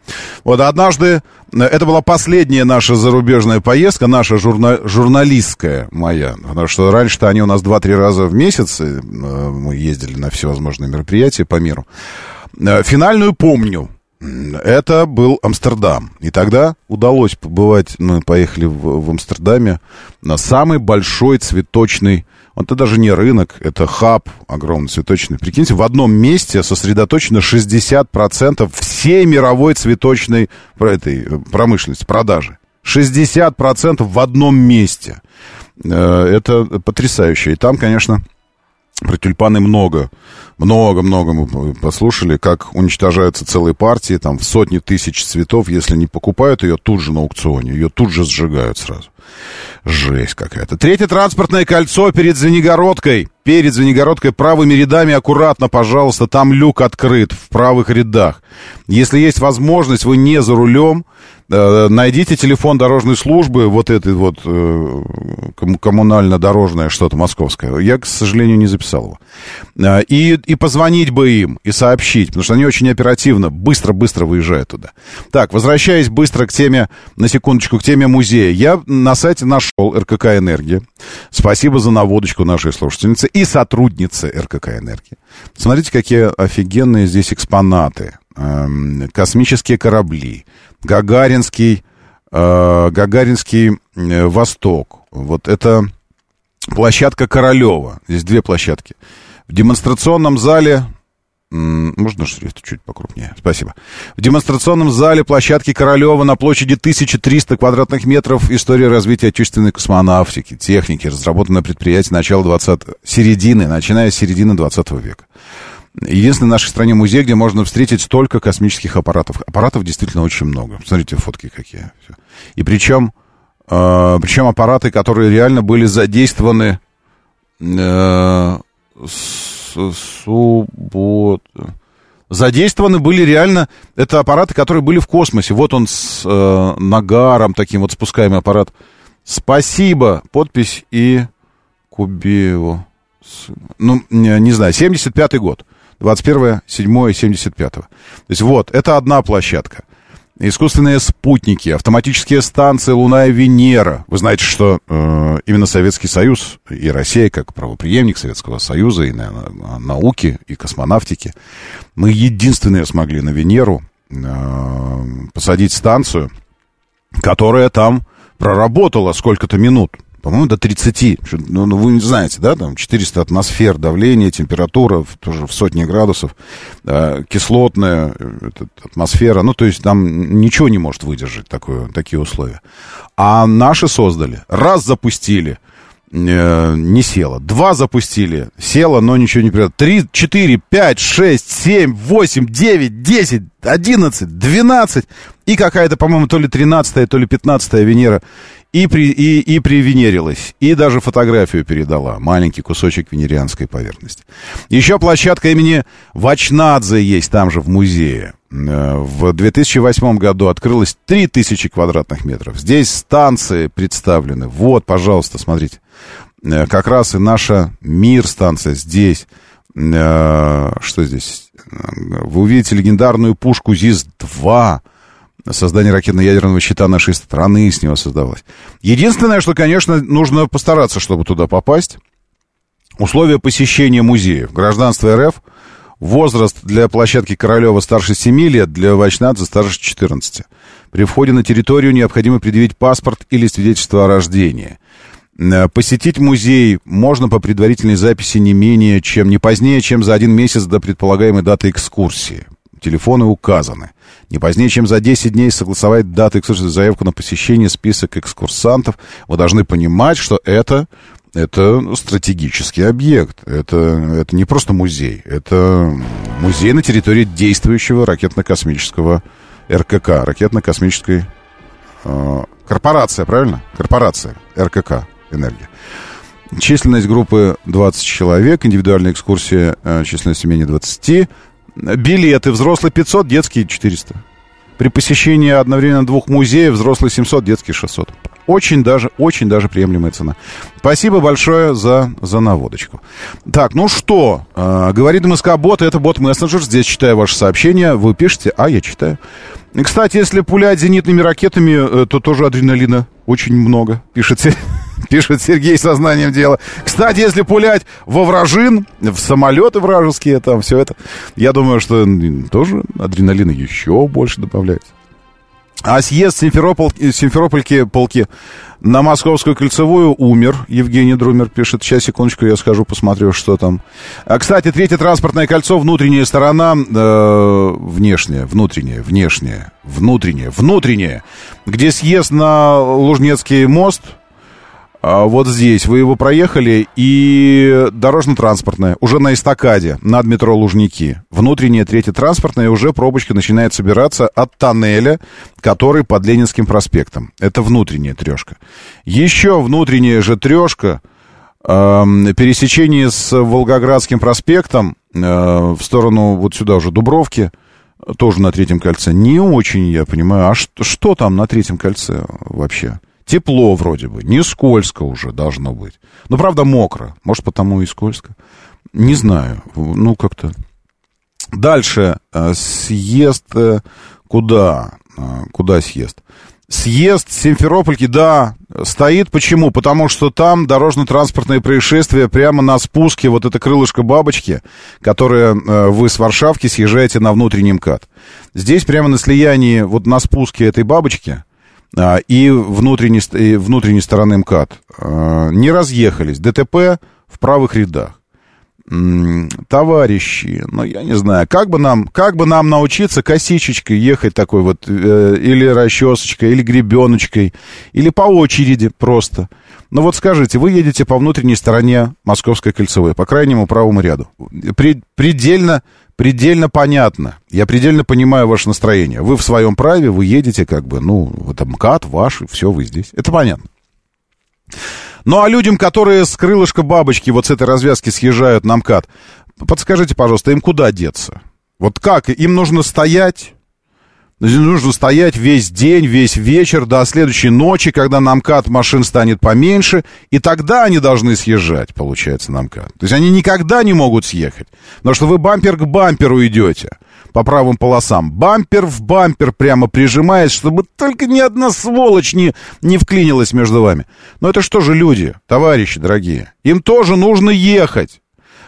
Вот однажды, э, это была последняя наша зарубежная поездка, наша журна- журналистская моя, потому что раньше-то они у нас 2-3 раза в месяц, э, мы ездили на всевозможные мероприятия по миру. Э, Финальную помню. Это был Амстердам. И тогда удалось побывать, мы поехали в, в Амстердаме на самый большой цветочный, это даже не рынок, это хаб огромный цветочный. Прикиньте, в одном месте сосредоточено 60% всей мировой цветочной этой, э, промышленности, продажи. 60% в одном месте. Э, Это потрясающе. И там, конечно, про тюльпаны много. Много-много мы послушали, как уничтожаются целые партии, там в сотни тысяч цветов. Если не покупают ее тут же на аукционе, ее тут же сжигают сразу. Жесть какая-то. Третье транспортное кольцо перед Звенигородкой. Перед Звенигородкой правыми рядами аккуратно, пожалуйста, там люк открыт в правых рядах. Если есть возможность, вы не за рулем, э, найдите телефон дорожной службы, вот этой вот э, ком- коммунально-дорожное что-то московское. Я, к сожалению, не записал его. Э, И, и позвонить бы им, и сообщить, потому что они очень оперативно, быстро-быстро выезжают туда. Так, возвращаясь быстро к теме, на секундочку, к теме музея. Я на сайте нашел РКК «Энергия». Спасибо за наводочку нашей слушательницы и сотрудницы РКК «Энергия». Смотрите, какие офигенные здесь экспонаты. Эм, Космические корабли, Гагаринский, э, Гагаринский э, Восток. Вот это площадка Королева. Здесь две площадки. В демонстрационном зале... Можно шрифт чуть покрупнее? Спасибо. В демонстрационном зале площадки Королева на площади 1300 квадратных метров история развития отечественной космонавтики, техники, разработанное предприятие начала 20 середины, начиная с середины 20 века. Единственный в нашей стране музей, где можно встретить столько космических аппаратов. Аппаратов действительно очень много. Смотрите, фотки какие. И причем, э, причем аппараты, которые реально были задействованы э, с- суббот... Задействованы были реально... Это аппараты, которые были в космосе. Вот он с э, нагаром, таким вот спускаемый аппарат. Спасибо. Подпись и Кубеева. С- Ну, не, не знаю, 75-й год. 21 7 75 То есть вот, это одна площадка. Искусственные спутники, автоматические станции Луна и Венера. Вы знаете, что э, именно Советский Союз и Россия, как правоприемник Советского Союза и на, на- науки, и космонавтики, мы единственные смогли на Венеру э, посадить станцию, которая там проработала сколько-то минут. По-моему, до 30. Ну, ну, вы не знаете, да, там 400 атмосфер, давление, температура тоже в сотни градусов, э, кислотная э, атмосфера. Ну, то есть там ничего не может выдержать такое, такие условия. А наши создали. Раз запустили, э, не села. Два запустили, села, но ничего не придет. Три, четыре, пять, шесть, семь, восемь, девять, десять, одиннадцать, двенадцать. И какая-то, по-моему, то ли тринадцатая, то ли пятнадцатая Венера. И, при, и, и привенерилась. И даже фотографию передала. Маленький кусочек венерианской поверхности. Еще площадка имени Вачнадзе есть там же в музее. Э, В 2008 году открылось 3000 квадратных метров. Здесь станции представлены. Вот, пожалуйста, смотрите. Э, Как раз и наша МИР-станция здесь. Э, Что здесь? Вы увидите легендарную пушку ЗИС-2. Создание ракетно-ядерного щита нашей страны с него создавалось. Единственное, что, конечно, нужно постараться, чтобы туда попасть. Условия посещения музеев. Гражданство РФ. Возраст для площадки Королева старше 7 лет, для Вачнадзе старше 14. При входе на территорию необходимо предъявить паспорт или свидетельство о рождении. Э, Посетить музей можно по предварительной записи не менее, чем не позднее, чем за один месяц до предполагаемой даты экскурсии. Телефоны указаны. Не позднее, чем за 10 дней согласовать дату экскурсии, заявку на посещение, список экскурсантов. Вы должны понимать, что это, это стратегический объект. Это, это не просто музей. Это музей на территории действующего ракетно-космического РКК, ракетно-космической э, корпорация, правильно? Корпорация РКК «Энергия». Численность группы 20 человек, индивидуальная экскурсия э, численностью менее 20. Билеты взрослые 500, детские 400. При посещении одновременно двух музеев взрослые 700, детские 600. Очень даже, очень даже приемлемая цена. Спасибо большое за, за наводочку. Так, ну что, э, говорит МСК Бот, это бот-мессенджер. Здесь читаю ваши сообщения, вы пишете, а я читаю. И, кстати, если пулять зенитными ракетами, э, то тоже адреналина очень много, пишет, Се- [laughs] пишет Сергей сознанием дела. Кстати, если пулять во вражин, в самолеты вражеские, там все это, я думаю, что тоже адреналина еще больше добавляется. А съезд Симферопол, Симферопольки полки на Московскую кольцевую умер. Евгений Друмер пишет. Сейчас, секундочку, я схожу, посмотрю, что там. А, кстати, третье транспортное кольцо, внутренняя сторона, э, внешняя, внутренняя, внешняя, внутренняя, внутренняя, где съезд на Лужнецкий мост, вот здесь вы его проехали, и дорожно-транспортная, уже на эстакаде, над метро Лужники. Внутренняя третья транспортная, уже пробочка начинает собираться от тоннеля, который под Ленинским проспектом. Это внутренняя трешка. Еще внутренняя же трешка, эм, пересечение с Волгоградским проспектом э, в сторону вот сюда уже Дубровки, тоже на третьем кольце. Не очень я понимаю, а что, что там на третьем кольце вообще? Тепло вроде бы, не скользко уже должно быть. Но, правда, мокро. Может, потому и скользко. Не знаю. Ну, как-то... Дальше. э, Съезд э, куда? Э, Куда съезд? Съезд Симферопольки, да, стоит. Почему? Потому что там дорожно-транспортное происшествие прямо на спуске, вот это крылышко бабочки, которое вы с Варшавки съезжаете на внутренний МКАД. Здесь прямо на слиянии, вот на спуске этой бабочки, и внутренней, и внутренней стороны МКАД а, не разъехались. ДТП в правых рядах. Товарищи, ну я не знаю, как бы нам, как бы нам научиться косичечкой ехать такой вот, э, или расчесочкой, или гребеночкой, или по очереди просто. Ну вот скажите, вы едете по внутренней стороне Московской кольцевой, по крайнему правому ряду. При- предельно, предельно понятно. Я предельно понимаю ваше настроение. Вы в своем праве, вы едете как бы, ну, вот МКАД ваш, и все, вы здесь. Это понятно. Ну, а людям, которые с крылышка бабочки вот с этой развязки съезжают на МКАД, подскажите, пожалуйста, им куда деться? Вот как? Им нужно стоять, нужно стоять весь день, весь вечер до следующей ночи, когда на МКАД машин станет поменьше, и тогда они должны съезжать, получается, на МКАД. То есть они никогда не могут съехать, потому что вы бампер к бамперу идете по правым полосам. Бампер в бампер прямо прижимаясь, чтобы только ни одна сволочь не, не вклинилась между вами. Но это что же люди, товарищи дорогие? Им тоже нужно ехать.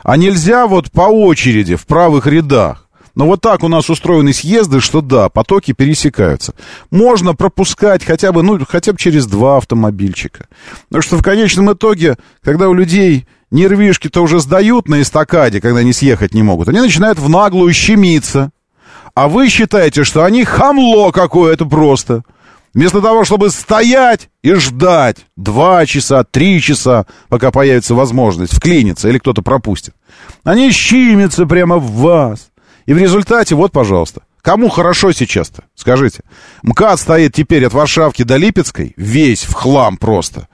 А нельзя вот по очереди в правых рядах. Но вот так у нас устроены съезды, что да, потоки пересекаются. Можно пропускать хотя бы, ну, хотя бы через два автомобильчика. Потому что в конечном итоге, когда у людей нервишки-то уже сдают на эстакаде, когда они съехать не могут, они начинают в наглую щемиться. А вы считаете, что они хамло какое-то просто. Вместо того, чтобы стоять и ждать два часа, три часа, пока появится возможность вклиниться или кто-то пропустит, они щемятся прямо в вас. И в результате, вот, пожалуйста, кому хорошо сейчас-то? Скажите. МКАД стоит теперь от Варшавки до Липецкой, весь в хлам просто.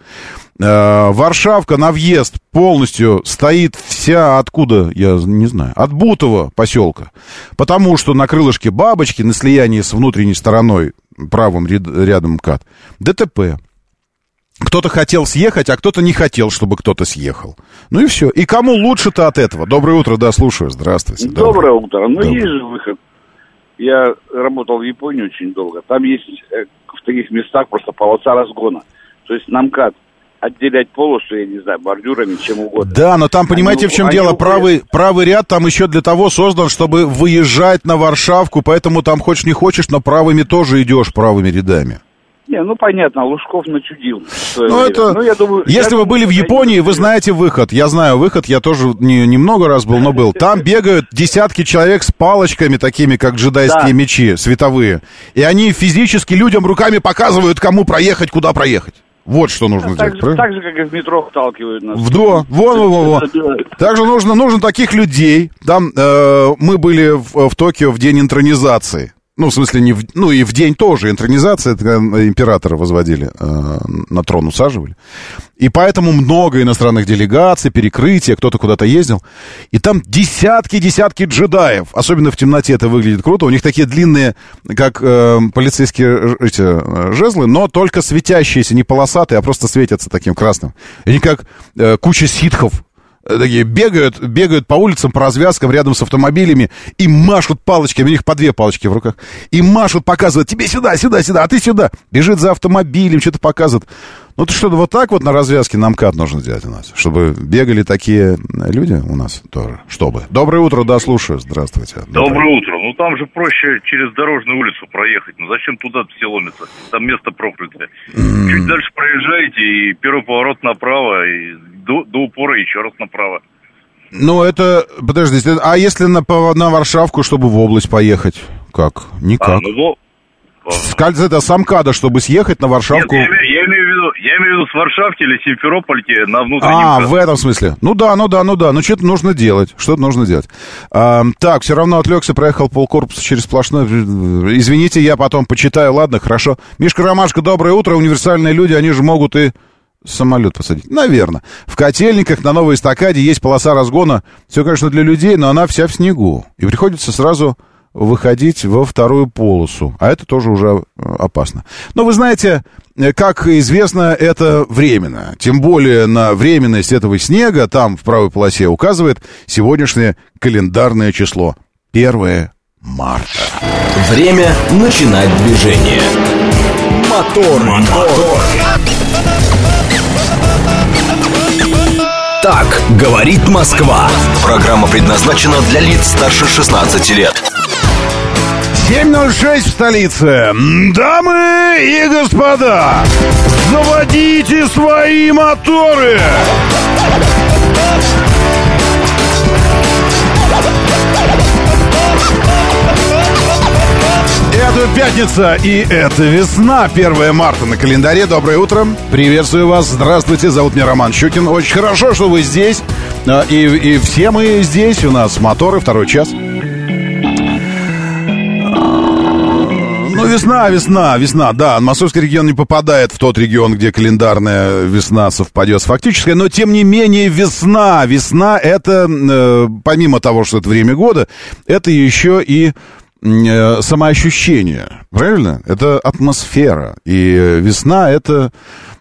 Э, Варшавка на въезд полностью стоит вся откуда, я не знаю, от Бутова поселка. Потому что на крылышке бабочки, на слиянии с внутренней стороной, правым ряд- рядом МКАД, ДТП. Кто-то хотел съехать, а кто-то не хотел, чтобы кто-то съехал. Ну и все. И кому лучше-то от этого? Доброе утро, да, слушаю. Здравствуйте. Доброе утро. Ну, Доброе. есть же выход. Я работал в Японии очень долго. Там есть э, в таких местах просто полоса разгона. То есть на МКАД отделять полосу, я не знаю, бордюрами, чем угодно. Да, но там, понимаете, Они- в чем дело? уходят. Правый, правый ряд там еще для того создан, чтобы выезжать на Варшавку, поэтому там хочешь не хочешь, но правыми тоже идешь правыми рядами. Не, ну понятно, Лужков начудил. Ну, это... Ну, я думаю, Если я вы думаю, были в Японии, вы знаете выход. Я знаю выход, я тоже не, немного раз был, но был. Там бегают десятки человек с палочками, такими как джедайские Да. мечи световые. И они физически людям руками показывают, кому проехать, куда проехать. Вот что нужно так, делать, же, правильно? так же, как и в метро вталкивают нас. Вдо, вон, вон, вон, вон. Также нужно, нужно таких людей. Там э, мы были в, в Токио в день интронизации. Ну, в смысле, не в, ну и в день тоже интронизация, это когда императора возводили, э, на трон усаживали. И поэтому много иностранных делегаций, перекрытия, кто-то куда-то ездил. И там десятки-десятки джедаев. Особенно в темноте это выглядит круто. У них такие длинные, как э, полицейские эти, э, жезлы, но только светящиеся, не полосатые, а просто светятся таким красным. Они как э, куча ситхов э, такие бегают, бегают по улицам, по развязкам рядом с автомобилями и машут палочками, у них по две палочки в руках, и машут, показывают, тебе сюда, сюда, сюда, а ты сюда. Бежит за автомобилем, что-то показывает. Ну, то что-то вот так вот на развязке нам МКАД нужно сделать у нас, чтобы бегали такие люди у нас тоже, чтобы. Доброе утро, да, слушаю, здравствуйте. Доброе утро. Ну там же проще через дорожную улицу проехать. Ну зачем туда все ломится? Там место проклятое. Чуть дальше проезжаете, и первый поворот направо, и до, до упора еще раз направо. Ну, это, подождите, а если на, на Варшавку, чтобы в область поехать? Как? Никак. А, ну, Скальз это с Амкада, чтобы съехать на Нет, Варшавку. я, имею- я имею я имею в виду с Варшавки или Симферопольки на внутреннем. А, в этом смысле. Ну да, ну да, ну да. Ну что-то нужно делать. Что-то нужно делать. А, так, все равно отвлекся, проехал полкорпуса через сплошной. Извините, я потом почитаю. Ладно, хорошо. Мишка Ромашка, доброе утро. Универсальные люди, они же могут и самолет посадить. Наверное. В котельниках на новой эстакаде есть полоса разгона. Все, конечно, для людей, но она вся в снегу. И приходится сразу выходить во вторую полосу. А это тоже уже э, опасно. Но вы знаете, э, как известно, это временно. Тем более на временность этого снега там в правой полосе указывает сегодняшнее календарное число. 1 марта. Время начинать движение. Мотор, мотор. Так говорит Москва. Программа предназначена для лиц старше 16 лет. 7.06 в столице. Дамы и господа, заводите свои моторы. Это пятница и это весна, 1 марта на календаре. Доброе утро. Приветствую вас. Здравствуйте. Зовут меня Роман Щукин. Очень хорошо, что вы здесь. А, И, и все мы здесь. У нас моторы, второй час. Весна, весна, весна, да. Московский регион не попадает в тот регион, где календарная весна совпадет с фактической, но тем не менее весна. Весна это, э, помимо того, что это время года, это еще и э, самоощущение, правильно? Это атмосфера. И весна это,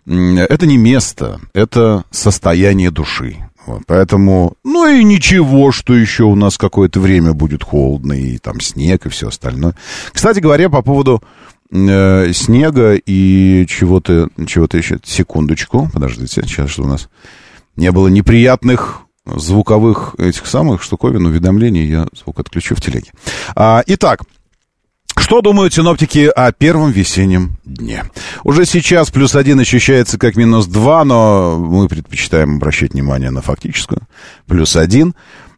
это не место, это состояние души. Вот, поэтому, ну и ничего, что еще у нас какое-то время будет холодно, и там снег, и все остальное. Кстати говоря, по поводу э, снега и чего-то чего еще. Секундочку, подождите, сейчас, что у нас не было неприятных звуковых этих самых штуковин, уведомлений я звук отключу в телеге. А, итак, что думают синоптики о первом весеннем дне? Уже сейчас плюс один ощущается как минус два, но мы предпочитаем обращать внимание на фактическую. Плюс один.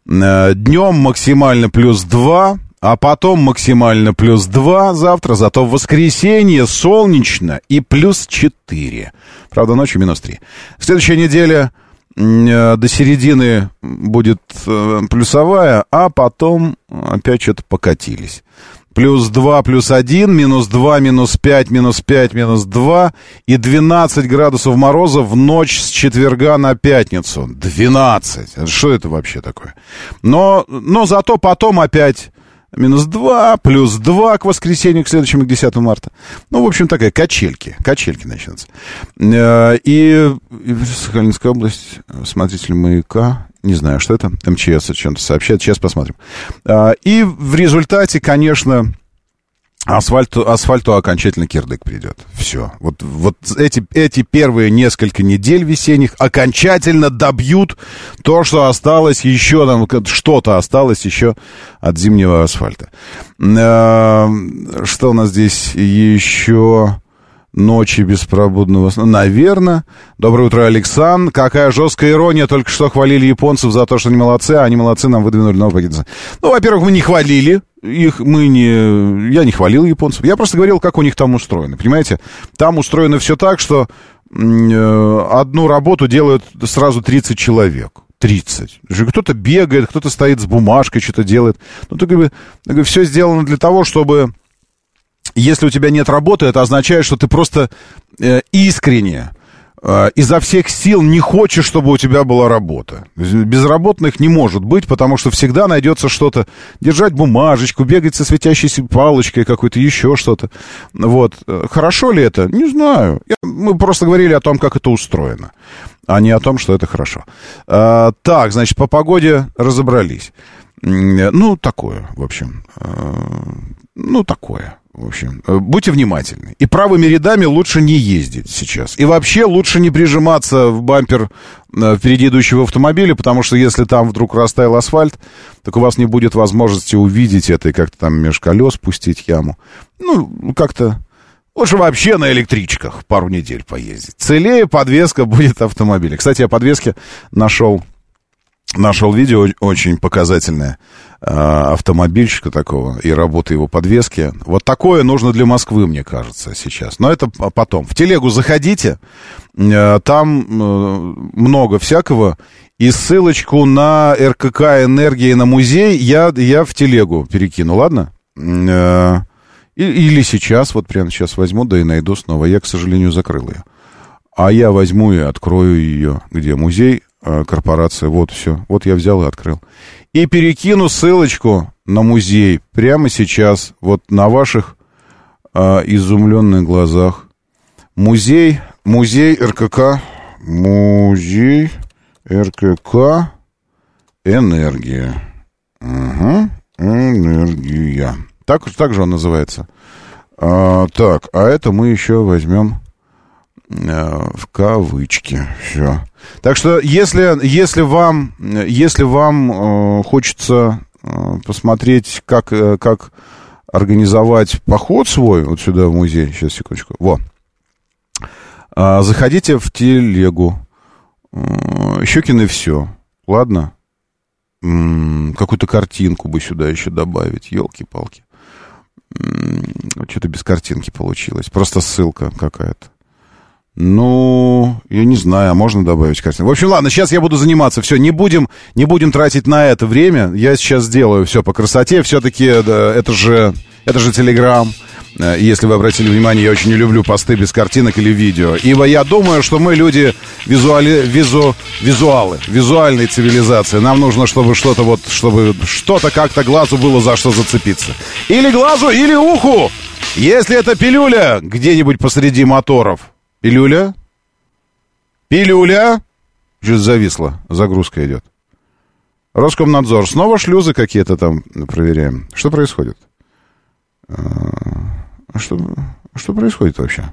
Э, Днем максимально плюс два, а потом максимально плюс два завтра, зато в воскресенье солнечно и плюс четыре. Правда, ночью минус три. Следующая неделя э, до середины будет э, плюсовая, а потом опять что-то покатились. Плюс 2, плюс 1, минус 2, минус 5, минус 5, минус 2 и 12 градусов мороза в ночь с четверга на пятницу. 12. Что это вообще такое? Но, но зато потом опять минус 2, плюс 2 к воскресенью, к следующему, к 10 марта. Ну, в общем, такая качельки. Качельки начнутся. Э, И Сахалинская область, смотритель маяка, не знаю, что это, МЧС о чем-то сообщает, сейчас посмотрим. А, И в результате, конечно, асфальту, асфальту окончательно кирдык придет. Все. Вот, вот эти, эти первые несколько недель весенних окончательно добьют то, что осталось еще, там, что-то осталось еще от зимнего асфальта. А, Что у нас здесь еще? Ночи беспробудного сна. Наверное. Доброе утро, Александр. Какая жесткая ирония. Только что хвалили японцев за то, что они молодцы, а они молодцы, нам выдвинули новый пакет. Ну, во-первых, мы не хвалили их, мы не... Я не хвалил японцев. Я просто говорил, как у них там устроено. Понимаете? Там устроено все так, что э, одну работу делают сразу 30 человек. 30. Кто-то бегает, кто-то стоит с бумажкой, что-то делает. Ну, то, как бы, все сделано для того, чтобы если у тебя нет работы, это означает, что ты просто э, искренне э, изо всех сил не хочешь, чтобы у тебя была работа. Безработных не может быть, потому что всегда найдется что-то. Держать бумажечку, бегать со светящейся палочкой какой-то, еще что-то. Вот. Хорошо ли это? Не знаю. Я, мы просто говорили о том, как это устроено, а не о том, что это хорошо. А, так, значит, по погоде разобрались. Ну, такое, в общем. А, ну, такое. В общем, э, будьте внимательны. И правыми рядами лучше не ездить сейчас. И вообще лучше не прижиматься в бампер э, впереди идущего автомобиля, потому что если там вдруг растаял асфальт, так у вас не будет возможности увидеть это и как-то там меж колес пустить яму. Ну, как-то... Лучше вообще на электричках пару недель поездить. Целее подвеска будет автомобиля. Кстати, я подвески нашел нашел видео очень показательное э, автомобильщика такого и работы его подвески. Вот такое нужно для Москвы, мне кажется, сейчас. Но это потом. В телегу заходите, э, там э, много всякого. И ссылочку на РКК «Энергия» и на музей я, я в телегу перекину, ладно? Э, или сейчас, вот прямо сейчас возьму, да и найду снова. Я, к сожалению, закрыл ее. А я возьму и открою ее. Где музей? Корпорация. Вот все. Вот я взял и открыл. И перекину ссылочку на музей прямо сейчас, вот на ваших а, изумленных глазах. Музей, музей РКК, музей РКК энергия. Угу, энергия. Так, так же он называется. А, так, а это мы еще возьмем в кавычки. Все. Так что, если, если вам, если вам э, хочется э, посмотреть, как, э, как организовать поход свой вот сюда в музей, сейчас, секундочку, во, э, заходите в телегу, э, Щекины все, ладно? Какую-то картинку бы сюда еще добавить, елки-палки. Что-то без картинки получилось, просто ссылка какая-то. Ну, я не знаю, а можно добавить картину. В общем, ладно, сейчас я буду заниматься. Все, не будем, не будем тратить на это время. Я сейчас сделаю все по красоте. Все-таки да, это же, это же Телеграм. Э, если вы обратили внимание, я очень не люблю посты без картинок или видео. Ибо я думаю, что мы люди визуали, визу, визуалы, визуальной цивилизации. Нам нужно, чтобы что-то вот, чтобы что-то как-то глазу было за что зацепиться. Или глазу, или уху. Если это пилюля где-нибудь посреди моторов, Пилюля? Пилюля? Что-то зависло. Загрузка идет. Роскомнадзор. Снова шлюзы какие-то там проверяем. Что происходит? А что, что происходит вообще?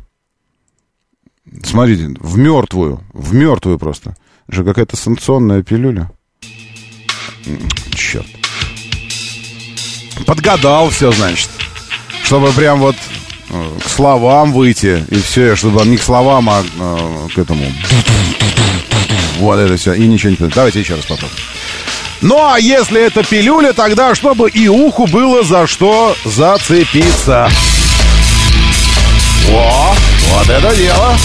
Смотрите, в мертвую. В мертвую просто. Это же какая-то санкционная пилюля. Черт. Подгадал все, значит. Чтобы прям вот к словам выйти. И все, чтобы не к словам, а э, к этому. Вот это все. И ничего не... Давайте еще раз попробуем. Ну, а если это пилюля, тогда чтобы и уху было за что зацепиться. О, вот это дело.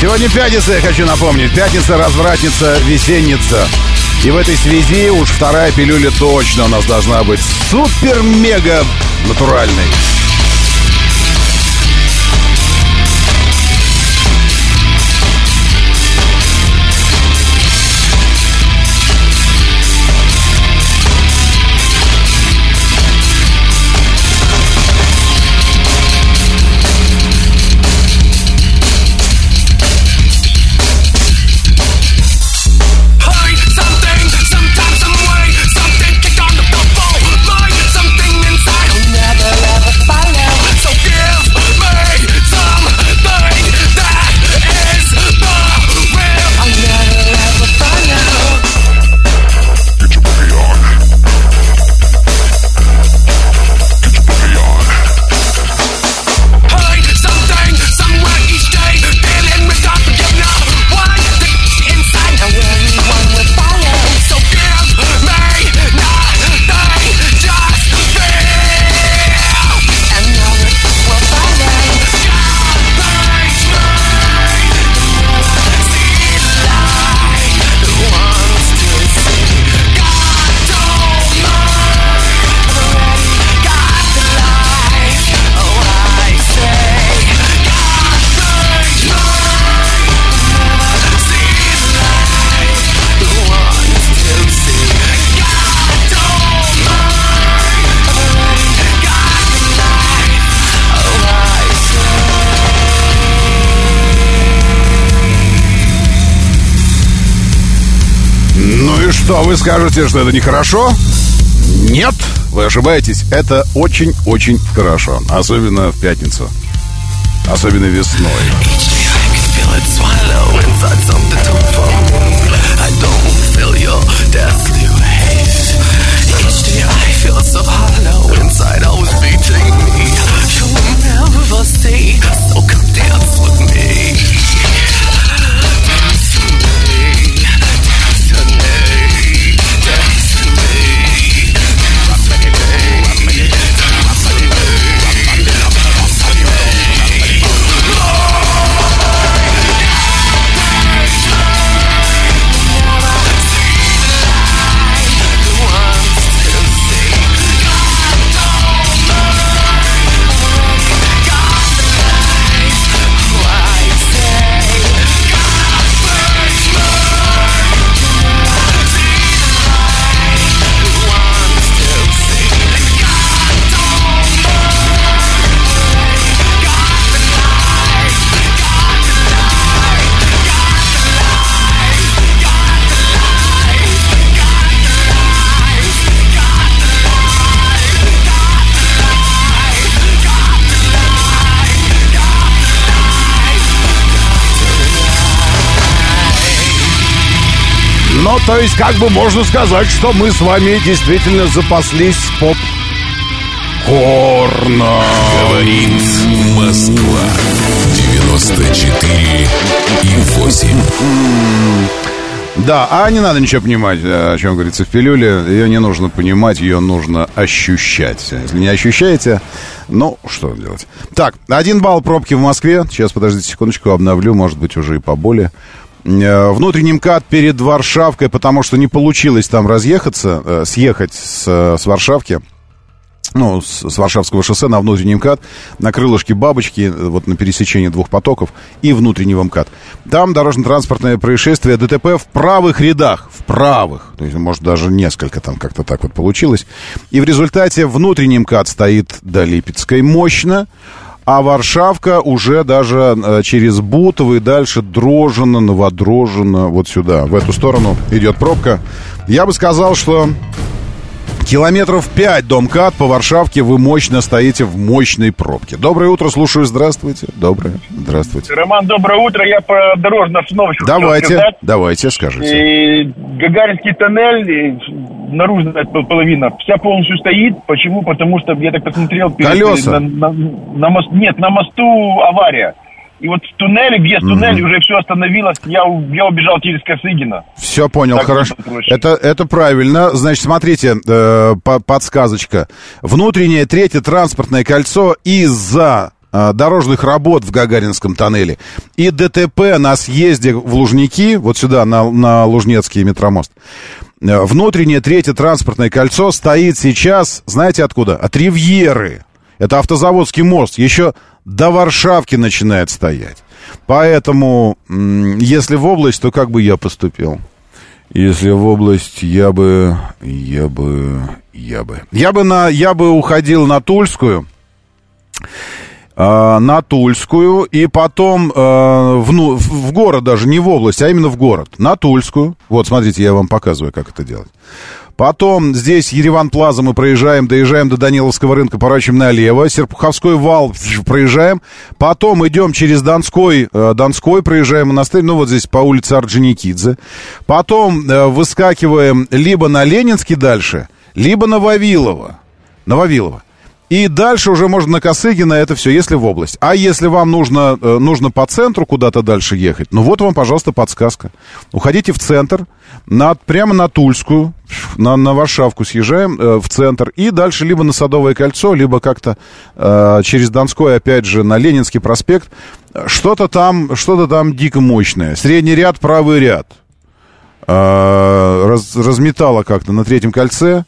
Сегодня пятница, я хочу напомнить. Пятница, развратница, весенница. И в этой связи уж вторая пилюля точно у нас должна быть супер-мега натуральной. Что, вы скажете, что это нехорошо? Нет, вы ошибаетесь. Это очень-очень хорошо. Особенно в пятницу. Особенно весной. Ну, то есть, как бы можно сказать, что мы с вами действительно запаслись поп Корна. Говорит Москва. 94 и 8. Да, а не надо ничего понимать, о чем говорится в пилюле. Ее не нужно понимать, ее нужно ощущать. Если не ощущаете, ну, что делать? Так, один балл пробки в Москве. Сейчас, подождите секундочку, обновлю, может быть, уже и поболее. Э, Внутренний МКАД перед Варшавкой, потому что не получилось там разъехаться, э, съехать с, с Варшавки ну, с, с Варшавского шоссе на внутренний МКАД, на крылышке бабочки, э, вот на пересечении двух потоков и внутреннего МКАД. Там дорожно-транспортное происшествие ДТП в правых рядах, в правых, то есть, может, даже несколько там как-то так вот получилось. И в результате внутренний МКАД стоит до Липецкой мощно, а Варшавка уже даже э, через Бутово и дальше Дрожжино, Новодрожжино, вот сюда, в эту сторону идет пробка. Я бы сказал, что Километров 5 до МКАД по Варшавке вы мощно стоите в мощной пробке. Доброе утро, слушаю, здравствуйте. Доброе, здравствуйте. Роман, доброе утро. Я по дорожной обстановке. хотел Давайте, сказать. давайте, скажите. И Гагаринский тоннель, наружная пол- половина, вся полностью стоит. Почему? Потому что, я так посмотрел... Колеса. На, на- на мост- нет, на мосту авария. И вот в туннеле, в туннель, уже все остановилось. Я, я убежал через Косыгина. Все понял, Так хорошо. Это, это правильно. Значит, смотрите, э, по- подсказочка. Внутреннее третье транспортное кольцо из-за э, дорожных работ в Гагаринском тоннеле и ДТП на съезде в Лужники, вот сюда, на, на Лужнецкий метромост. Э, Внутреннее третье транспортное кольцо стоит сейчас, знаете откуда? От Ривьеры. Это автозаводский мост. Еще до Варшавки начинает стоять. Поэтому, если в область, то как бы я поступил? Если в область, я бы, я бы, я бы. Я бы, на, я бы уходил на Тульскую, э, на Тульскую, и потом э, в, ну, в город даже, не в область, а именно в город, на Тульскую. Вот, смотрите, я вам показываю, как это делать. Потом здесь Ереван Плаза мы проезжаем, доезжаем до Даниловского рынка, поворачиваем налево. Серпуховской вал проезжаем. Потом идем через Донской, э, Донской, проезжаем монастырь, ну вот здесь по улице Орджоникидзе. Потом э, выскакиваем либо на Ленинский дальше, либо на Вавилово. На Вавилово. И дальше уже можно на Косыгина, это все, если в область. А если вам нужно, э, нужно по центру куда-то дальше ехать, ну вот вам, пожалуйста, подсказка. Уходите в центр, на, прямо на Тульскую, на, на Варшавку съезжаем э, в центр, и дальше либо на Садовое кольцо, либо как-то э, через Донской, опять же, на Ленинский проспект. Что-то там, что-то там дико мощное. Средний ряд, правый ряд. Э, раз- разметало как-то на третьем кольце.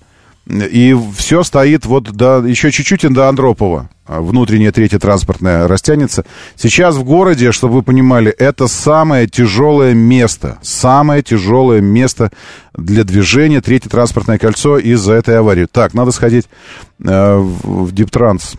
И все стоит вот до, еще чуть-чуть и до Андропова. А Внутреннее третье транспортное растянется. Сейчас в городе, чтобы вы понимали, это самое тяжелое место. Самое тяжелое место для движения. Третье транспортное кольцо из-за этой аварии. Так, надо сходить э, в, Диптранс.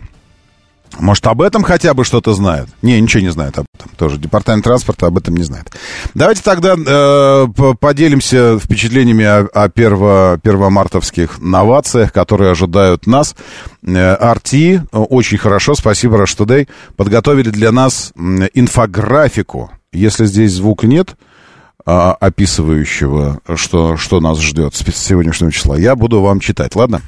Может, об этом хотя бы что-то знает? Не, ничего не знает об этом. Тоже департамент транспорта об этом не знает. Давайте тогда э, по- поделимся впечатлениями о, о перво, первомартовских новациях, которые ожидают нас. Э, RT, э, очень хорошо, спасибо, Rush Today, подготовили для нас инфографику. Если здесь звука нет, а, описывающего, что, что нас ждет с сегодняшнего числа, я буду вам читать, ладно?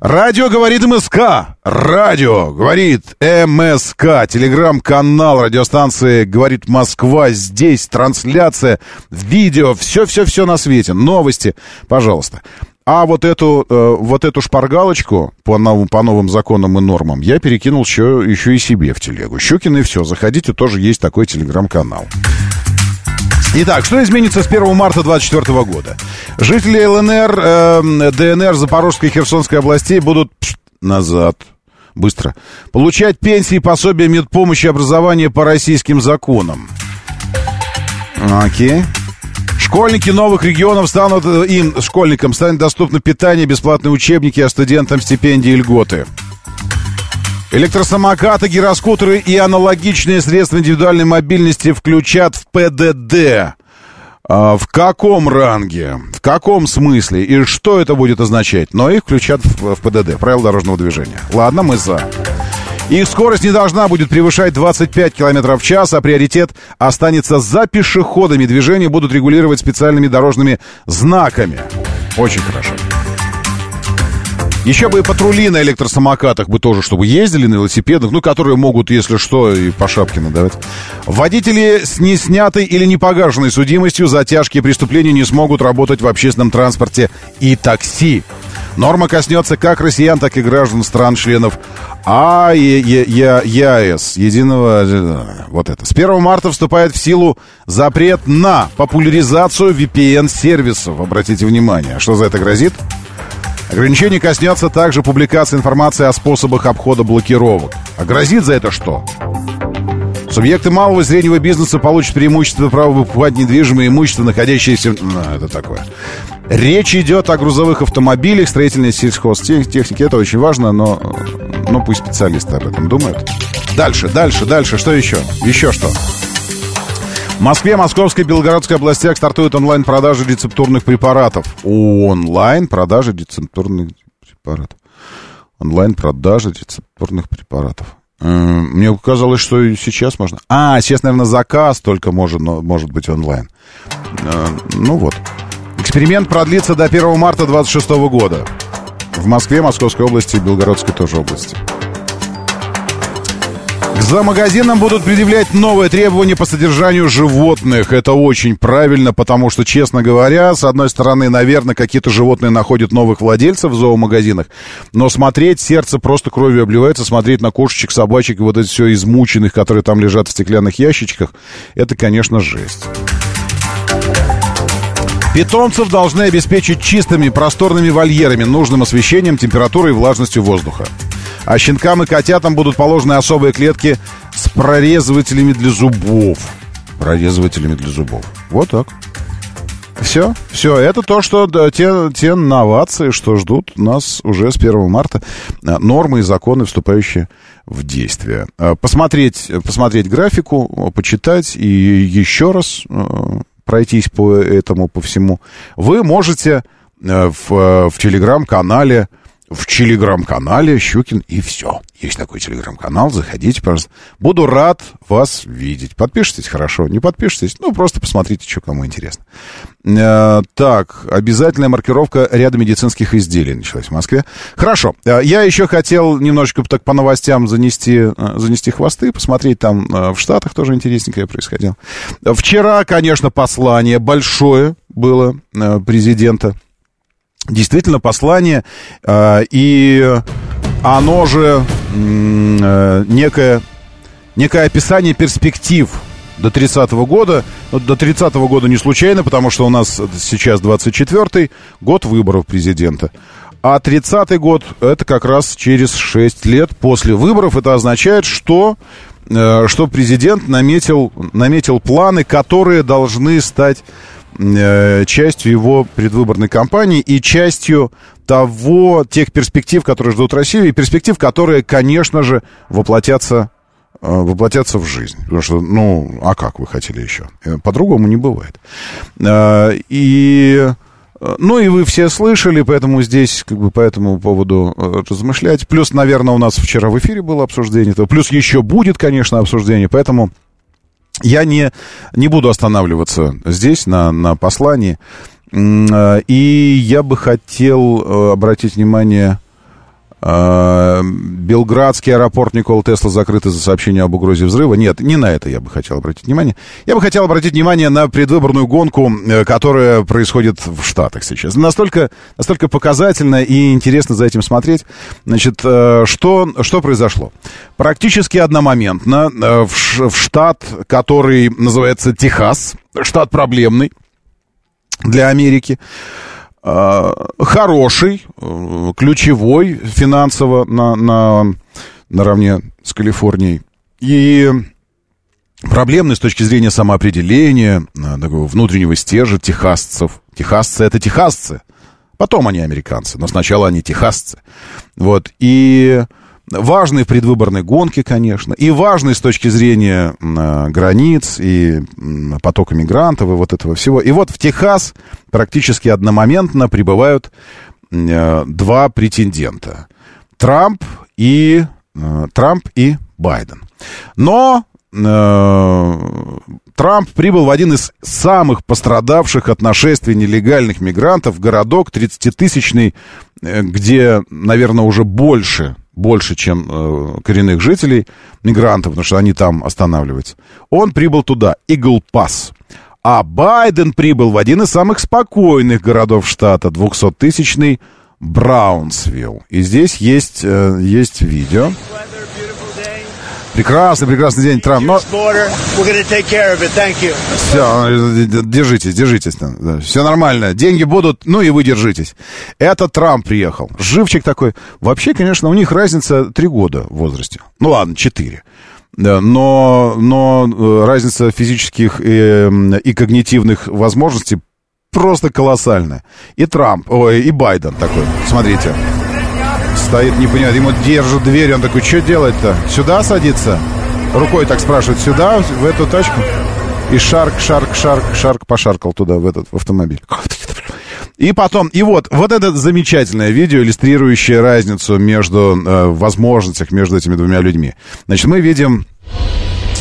Радио говорит МСК. Радио говорит МСК. Телеграм-канал радиостанции говорит Москва. Здесь трансляция, видео, все-все-все на свете. Новости, пожалуйста. А вот эту, э, вот эту шпаргалочку по новым, по новым законам и нормам я перекинул еще, еще и себе в телегу. Щукин и все. Заходите, тоже есть такой телеграм-канал. Итак, что изменится с 1 марта 2024 года? Жители ЛНР, э, ДНР, Запорожской и Херсонской областей будут пш, назад, быстро, получать пенсии, пособия, медпомощи, образование по российским законам. Окей. Школьники новых регионов станут, э, им, школьникам, станет доступно питание, бесплатные учебники, а студентам стипендии и льготы. Электросамокаты, гироскутеры и аналогичные средства индивидуальной мобильности включат в ПДД. А, в каком ранге? В каком смысле? И что это будет означать? Но их включат в, в ПДД, правила дорожного движения. Ладно, мы за. Их скорость не должна будет превышать 25 км в час, а приоритет останется за пешеходами. Движение будут регулировать специальными дорожными знаками. Очень хорошо. Еще бы и патрули на электросамокатах бы тоже, чтобы ездили на велосипедах, ну, которые могут, если что, и по шапке надавать. Водители с неснятой или непогашенной судимостью за тяжкие преступления не смогут работать в общественном транспорте и такси. Норма коснется как россиян, так и граждан стран-членов А ЕАЭС, единого... э, Вот это. С 1 марта вступает в силу запрет на популяризацию VPN-сервисов. Обратите внимание. Что за это грозит? Ограничение коснется также публикации информации о способах обхода блокировок. А грозит за это что? Субъекты малого и среднего бизнеса получат преимущество права выкупать недвижимое имущество, находящееся... Ну, это такое. Речь идет о грузовых автомобилях, строительной сельхозтехнике. Это очень важно, но, но пусть специалисты об этом думают. Дальше, дальше, дальше. Что еще? Еще что? В Москве, Московской Белгородской областях стартуют онлайн-продажи рецептурных препаратов. Онлайн-продажи рецептурных препаратов. Онлайн-продажи рецептурных препаратов. Э, Мне казалось, что и сейчас можно. А, сейчас, наверное, заказ только может, может быть онлайн. Э, Ну вот. Эксперимент продлится до 1 марта 26 года. В Москве, Московской области и Белгородской тоже области. К зоомагазинам будут предъявлять новые требования по содержанию животных. Это очень правильно, потому что, честно говоря, с одной стороны, наверное, какие-то животные находят новых владельцев в зоомагазинах, но смотреть, сердце просто кровью обливается, смотреть на кошечек, собачек и вот это все измученных, которые там лежат в стеклянных ящичках, это, конечно, жесть. Питомцев должны обеспечить чистыми, просторными вольерами, нужным освещением, температурой и влажностью воздуха. А щенкам и котятам будут положены особые клетки с прорезывателями для зубов. Прорезывателями для зубов. Вот так. Все, все, это то, что да, те, те новации, что ждут нас уже с 1 марта, а, нормы и законы, вступающие в действие. А, Посмотреть, посмотреть графику, почитать и еще раз а, пройтись по этому, по всему, вы можете э, в, в телеграм-канале в телеграм-канале Щукин и все. Есть такой телеграм-канал, заходите, пожалуйста. Буду рад вас видеть. Подпишитесь, хорошо. Не подпишитесь, ну, просто посмотрите, что кому интересно. Э, так, обязательная маркировка ряда медицинских изделий началась в Москве. Хорошо. Э, я еще хотел немножечко так по новостям занести, э, занести хвосты, посмотреть там э, в Штатах тоже интересненькое происходило. Вчера, конечно, послание большое было президента действительно послание, э, и оно же э, некое, некое описание перспектив до 30-го года. До 30-го года не случайно, потому что у нас сейчас 24-й год выборов президента. А 30-й год это как раз через 6 лет после выборов. Это означает, что, э, что президент наметил, наметил планы, которые должны стать э, частью его предвыборной кампании и частью того, тех перспектив, которые ждут Россию, и перспектив, которые, конечно же, воплотятся, э, воплотятся в жизнь. Потому что, ну, а как вы хотели еще? Э, По-другому не бывает. И... Ну и вы все слышали, поэтому здесь как бы по этому поводу размышлять. Плюс, наверное, у нас вчера в эфире было обсуждение этого. Плюс еще будет, конечно, обсуждение. Поэтому я не, не буду останавливаться здесь, на, на послании. Э, И я бы хотел э, обратить внимание... э, Белградский аэропорт Никола Тесла закрыт из-за сообщения об угрозе взрыва. Нет, не на это я бы хотел обратить внимание. Я бы хотел обратить внимание на предвыборную гонку, э, которая происходит в Штатах сейчас. Настолько, настолько показательно и интересно за этим смотреть. Значит, э, что, что произошло? Практически одномоментно э, в штат, который называется Техас, штат проблемный для Америки, хороший, э, ключевой финансово на, на, наравне с Калифорнией. И проблемный с точки зрения самоопределения, э, такого внутреннего стержа техасцев. Техасцы — это техасцы. Потом они американцы, но сначала они техасцы. Вот. И важный в предвыборной гонке, конечно, и важный с точки зрения э, границ и м, потока мигрантов и вот этого всего. И вот в Техас практически одномоментно прибывают э, два претендента. Трамп и, э, Трамп и Байден. Но э, Трамп прибыл в один из самых пострадавших от нашествия нелегальных мигрантов, городок 30-тысячный, э, где, наверное, уже больше, больше, чем э, коренных жителей, мигрантов, потому что они там останавливаются. Он прибыл туда, Игл Пас. А Байден прибыл в один из самых спокойных городов штата, 200-тысячный Браунсвилл. И здесь есть, э, есть видео. Прекрасный, прекрасный день, Трамп. Но border. We're going to take care of it. Thank you. все, держитесь, держитесь. Все нормально. Деньги будут, ну и вы держитесь. Это Трамп приехал. Живчик такой. Вообще, конечно, у них разница три года в возрасте. Ну ладно, четыре. Но, но э, разница физических и, м, и когнитивных возможностей просто колоссальная. И Трамп, ой, и Байден такой, смотрите. Стоит, не понимает, ему держит дверь, он такой, что делать-то? Сюда садиться? Рукой так спрашивает, сюда, в эту тачку? И шарк, шарк, шарк, шарк пошаркал туда, в этот в автомобиль. И потом, и вот, вот это замечательное видео, иллюстрирующее разницу между э, возможностях между этими двумя людьми. Значит, мы видим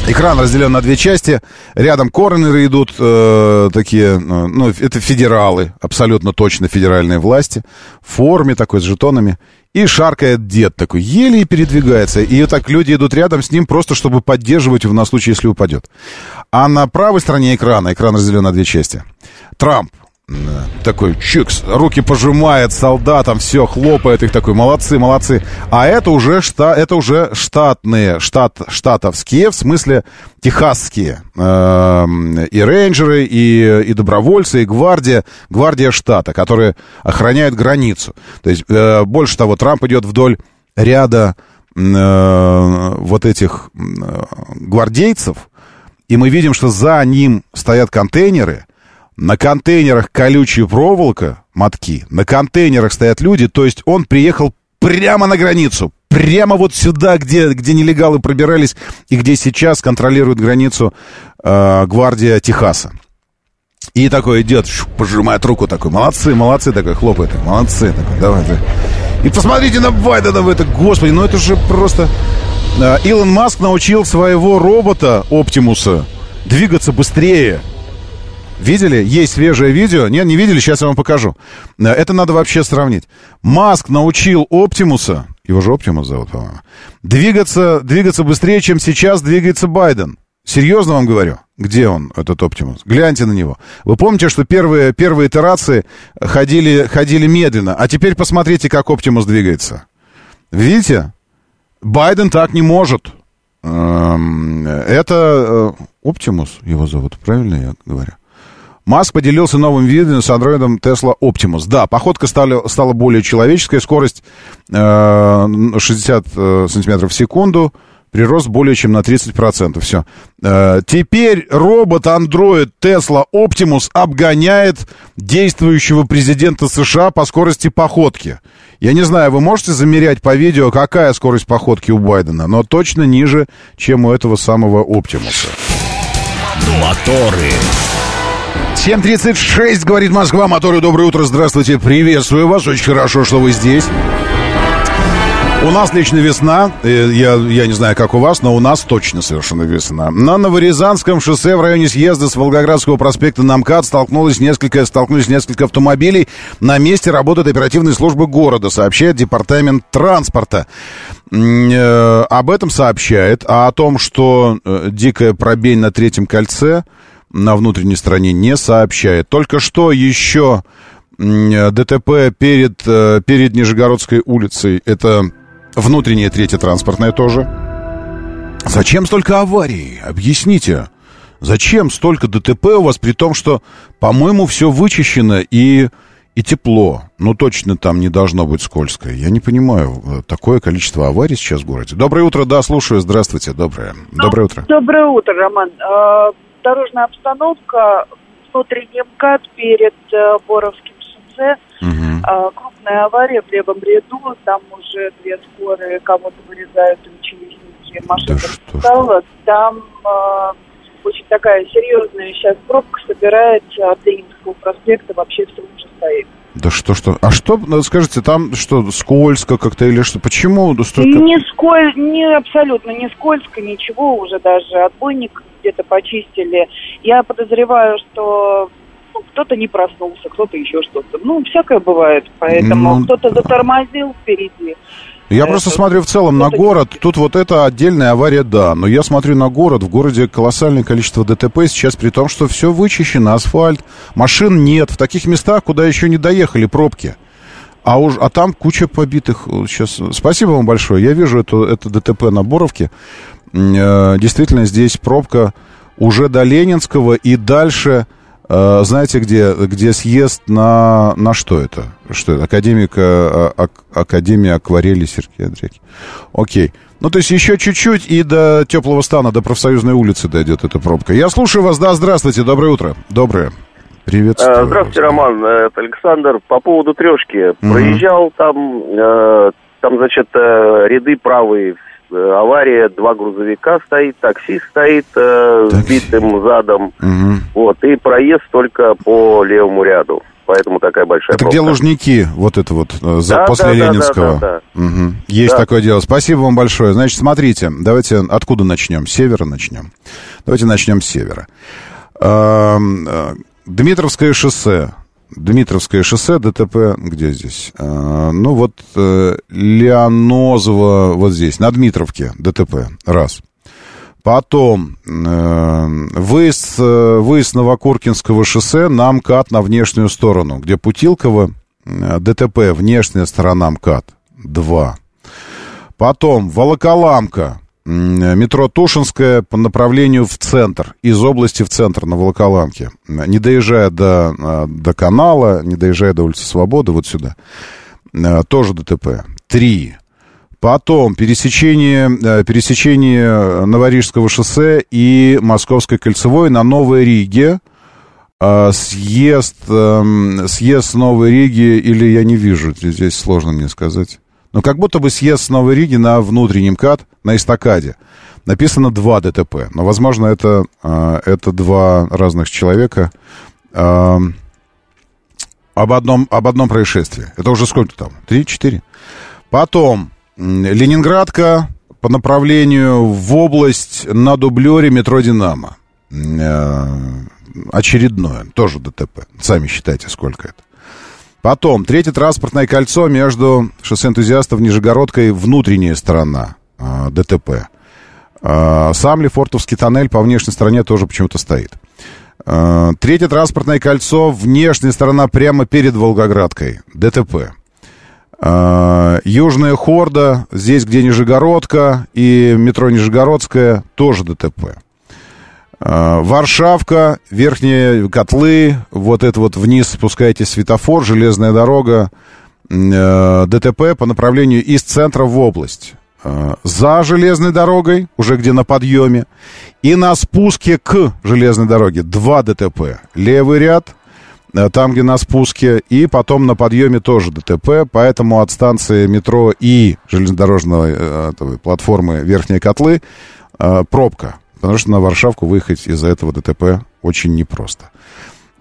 Экран разделен на две части. Рядом коронеры идут э, такие, э, ну, это федералы, абсолютно точно федеральные власти, в форме такой, с жетонами. И шаркает дед такой, еле передвигается. И вот так люди идут рядом с ним просто, чтобы поддерживать его на случай, если упадет. А на правой стороне экрана, экран разделен на две части, Трамп. Да. Такой чикс, руки пожимает солдатам, все, хлопает их такой, молодцы, молодцы. А это уже, шта, это уже штатные, штат, штатовские, в смысле техасские. Э, и рейнджеры, и, и добровольцы, и гвардия, гвардия штата, которые охраняют границу. То есть, э, больше того, Трамп идет вдоль ряда э, вот этих э, гвардейцев, и мы видим, что за ним стоят контейнеры, на контейнерах колючая проволока, мотки, на контейнерах стоят люди, то есть он приехал прямо на границу, прямо вот сюда, где, где нелегалы пробирались и где сейчас контролирует границу э, гвардия Техаса. И такой идет, пожимает руку такой, молодцы, молодцы, такой, хлопает, молодцы, такой, давай, давай. И посмотрите на Байдена в это, господи, ну это же просто... Э, Илон Маск научил своего робота Оптимуса двигаться быстрее. Видели? Есть свежее видео. Нет, не видели, сейчас я вам покажу. Э, Это надо вообще сравнить. Маск научил Оптимуса, его же Оптимус зовут, по-моему, двигаться, двигаться быстрее, чем сейчас двигается Байден. Серьезно вам говорю. Где он, этот Оптимус? Гляньте на него. Вы помните, что первые, первые итерации ходили, ходили медленно, а теперь посмотрите, как Оптимус двигается. Видите? Байден так не может. Эм, Это Оптимус его зовут, правильно я говорю? Маск поделился новым видом с андроидом Tesla Optimus. Да, походка стала, стала более человеческой, скорость э, 60 э, сантиметров в секунду, прирост более чем на 30%. Все. Э, теперь робот-андроид Tesla Optimus обгоняет действующего президента США по скорости походки. Я не знаю, вы можете замерять по видео, какая скорость походки у Байдена, но точно ниже, чем у этого самого Оптимуса. Моторы. 7.36, говорит Москва. Моторы, доброе утро, здравствуйте, приветствую вас. Очень хорошо, что вы здесь. У нас лично весна, Э, я, я не знаю, как у вас, но у нас точно совершенно весна. На Новорязанском шоссе в районе съезда с Волгоградского проспекта на МКАД столкнулось несколько, столкнулись несколько автомобилей. На месте работают оперативные службы города, сообщает департамент транспорта. Э, об этом сообщает, а о том, что э, дикая пробень на третьем кольце на внутренней стороне не сообщает. Только что еще э, ДТП перед, э, перед Нижегородской улицей. Это внутренняя третья транспортная тоже. Зачем столько аварий? Объясните. Зачем столько ДТП у вас, при том, что, по-моему, все вычищено и, и тепло. Ну, точно там не должно быть скользко. Я не понимаю, э, такое количество аварий сейчас в городе. Доброе утро, да, слушаю. Здравствуйте, доброе. Доброе утро. Доброе утро, Роман. Дорожная обстановка, внутренний МКАД перед э, Боровским шоссе. Э, Крупная авария в левом ряду, там уже две скорые кого-то вырезают ученики, машина стала. Там э, очень такая серьезная сейчас пробка собирается от Ленинского проспекта, вообще все уже стоит. Да что, что? А что, ну, скажите, там что, скользко как-то или что? Почему столько... Не сколь, не абсолютно не скользко, ничего уже даже отбойник где-то почистили. Я подозреваю, что ну, кто-то не проснулся, кто-то еще что-то. Ну, всякое бывает, поэтому Ну, кто-то затормозил впереди. Я просто смотрю в целом на город. Тут вот это отдельная авария, да. Но я смотрю на город. В городе колоссальное количество ДТП сейчас, при том, что все вычищено, асфальт, машин нет. В таких местах, куда еще не доехали пробки. А, уж, а там куча побитых. Сейчас. Спасибо вам большое. Я вижу это, это ДТП на Боровке. Э, Действительно, здесь пробка уже до Ленинского и дальше. Э, Знаете, где, где съезд на, на что это? Что это? Академика, а- ак- Академия акварели Сергея Андреевич. Окей. Ну, то есть еще чуть-чуть и до теплого стана, до профсоюзной улицы дойдет эта пробка. Я слушаю вас. Да, здравствуйте. Доброе утро. Доброе. Приветствую. Э, Здравствуйте, Роман. Э, Это Александр. По поводу трешки. Мгм. Проезжал там, э, там, значит, э, ряды правые, э, авария, два грузовика стоит, такси стоит э, с битым задом. Вот, и проезд только по левому ряду. поэтому такая большая Это пробка. где Лужники, вот это вот, э, за, Да, после да, да, Ленинского. да, да, Мгм. Есть Да. такое дело. Спасибо вам большое. Значит, смотрите, давайте откуда начнем? С севера начнем. Давайте начнем с севера. Эм, э, Дмитровское шоссе. Дмитровское шоссе, ДТП, где здесь? Э, Ну, вот э, Леонозово, вот здесь, на Дмитровке, ДТП, раз. Потом э, выезд, э, выезд Новокуркинского шоссе на МКАД на внешнюю сторону, где Путилково, э, ДТП, внешняя сторона МКАД, два. Потом Волоколамка, метро Тушинская по направлению в центр, из области в центр на Волоколамке, не доезжая до, э, до канала, не доезжая до улицы Свободы, вот сюда, Э, тоже ДТП, три. Потом пересечение, э, пересечение Новорижского шоссе и Московской кольцевой на Новой Риге. Съезд, эм, съезд Новой Риги, или я не вижу, здесь сложно мне сказать. Но как будто бы съезд с Новой Риги на внутреннем КАТ, на эстакаде. Написано два ДТП, но, возможно, это, э, это два разных человека. Эм, об одном, об одном происшествии. Это уже сколько там? Три-четыре? Потом м, Ленинградка по направлению в область на дублере метро «Динамо». Э, Очередное, тоже ДТП. Сами считайте, сколько это. Потом, третье транспортное кольцо между шоссе энтузиастов Нижегородкой, внутренняя сторона э, ДТП. Э, Сам Лефортовский тоннель по внешней стороне тоже почему-то стоит. Э, Третье транспортное кольцо, внешняя сторона прямо перед Волгоградкой. ДТП. Э, Южная Хорда, здесь, где Нижегородка и метро Нижегородская, тоже ДТП. Э, Варшавка, верхние котлы, вот это вот вниз спускаетесь светофор, железная дорога, э, ДТП по направлению из центра в область. Э, За железной дорогой, уже где на подъеме, и на спуске к железной дороге два ДТП. Левый ряд, там, где на спуске, и потом на подъеме тоже ДТП, поэтому от станции метро и железнодорожной платформы Верхние Котлы пробка, потому что на Варшавку выехать из-за этого ДТП очень непросто.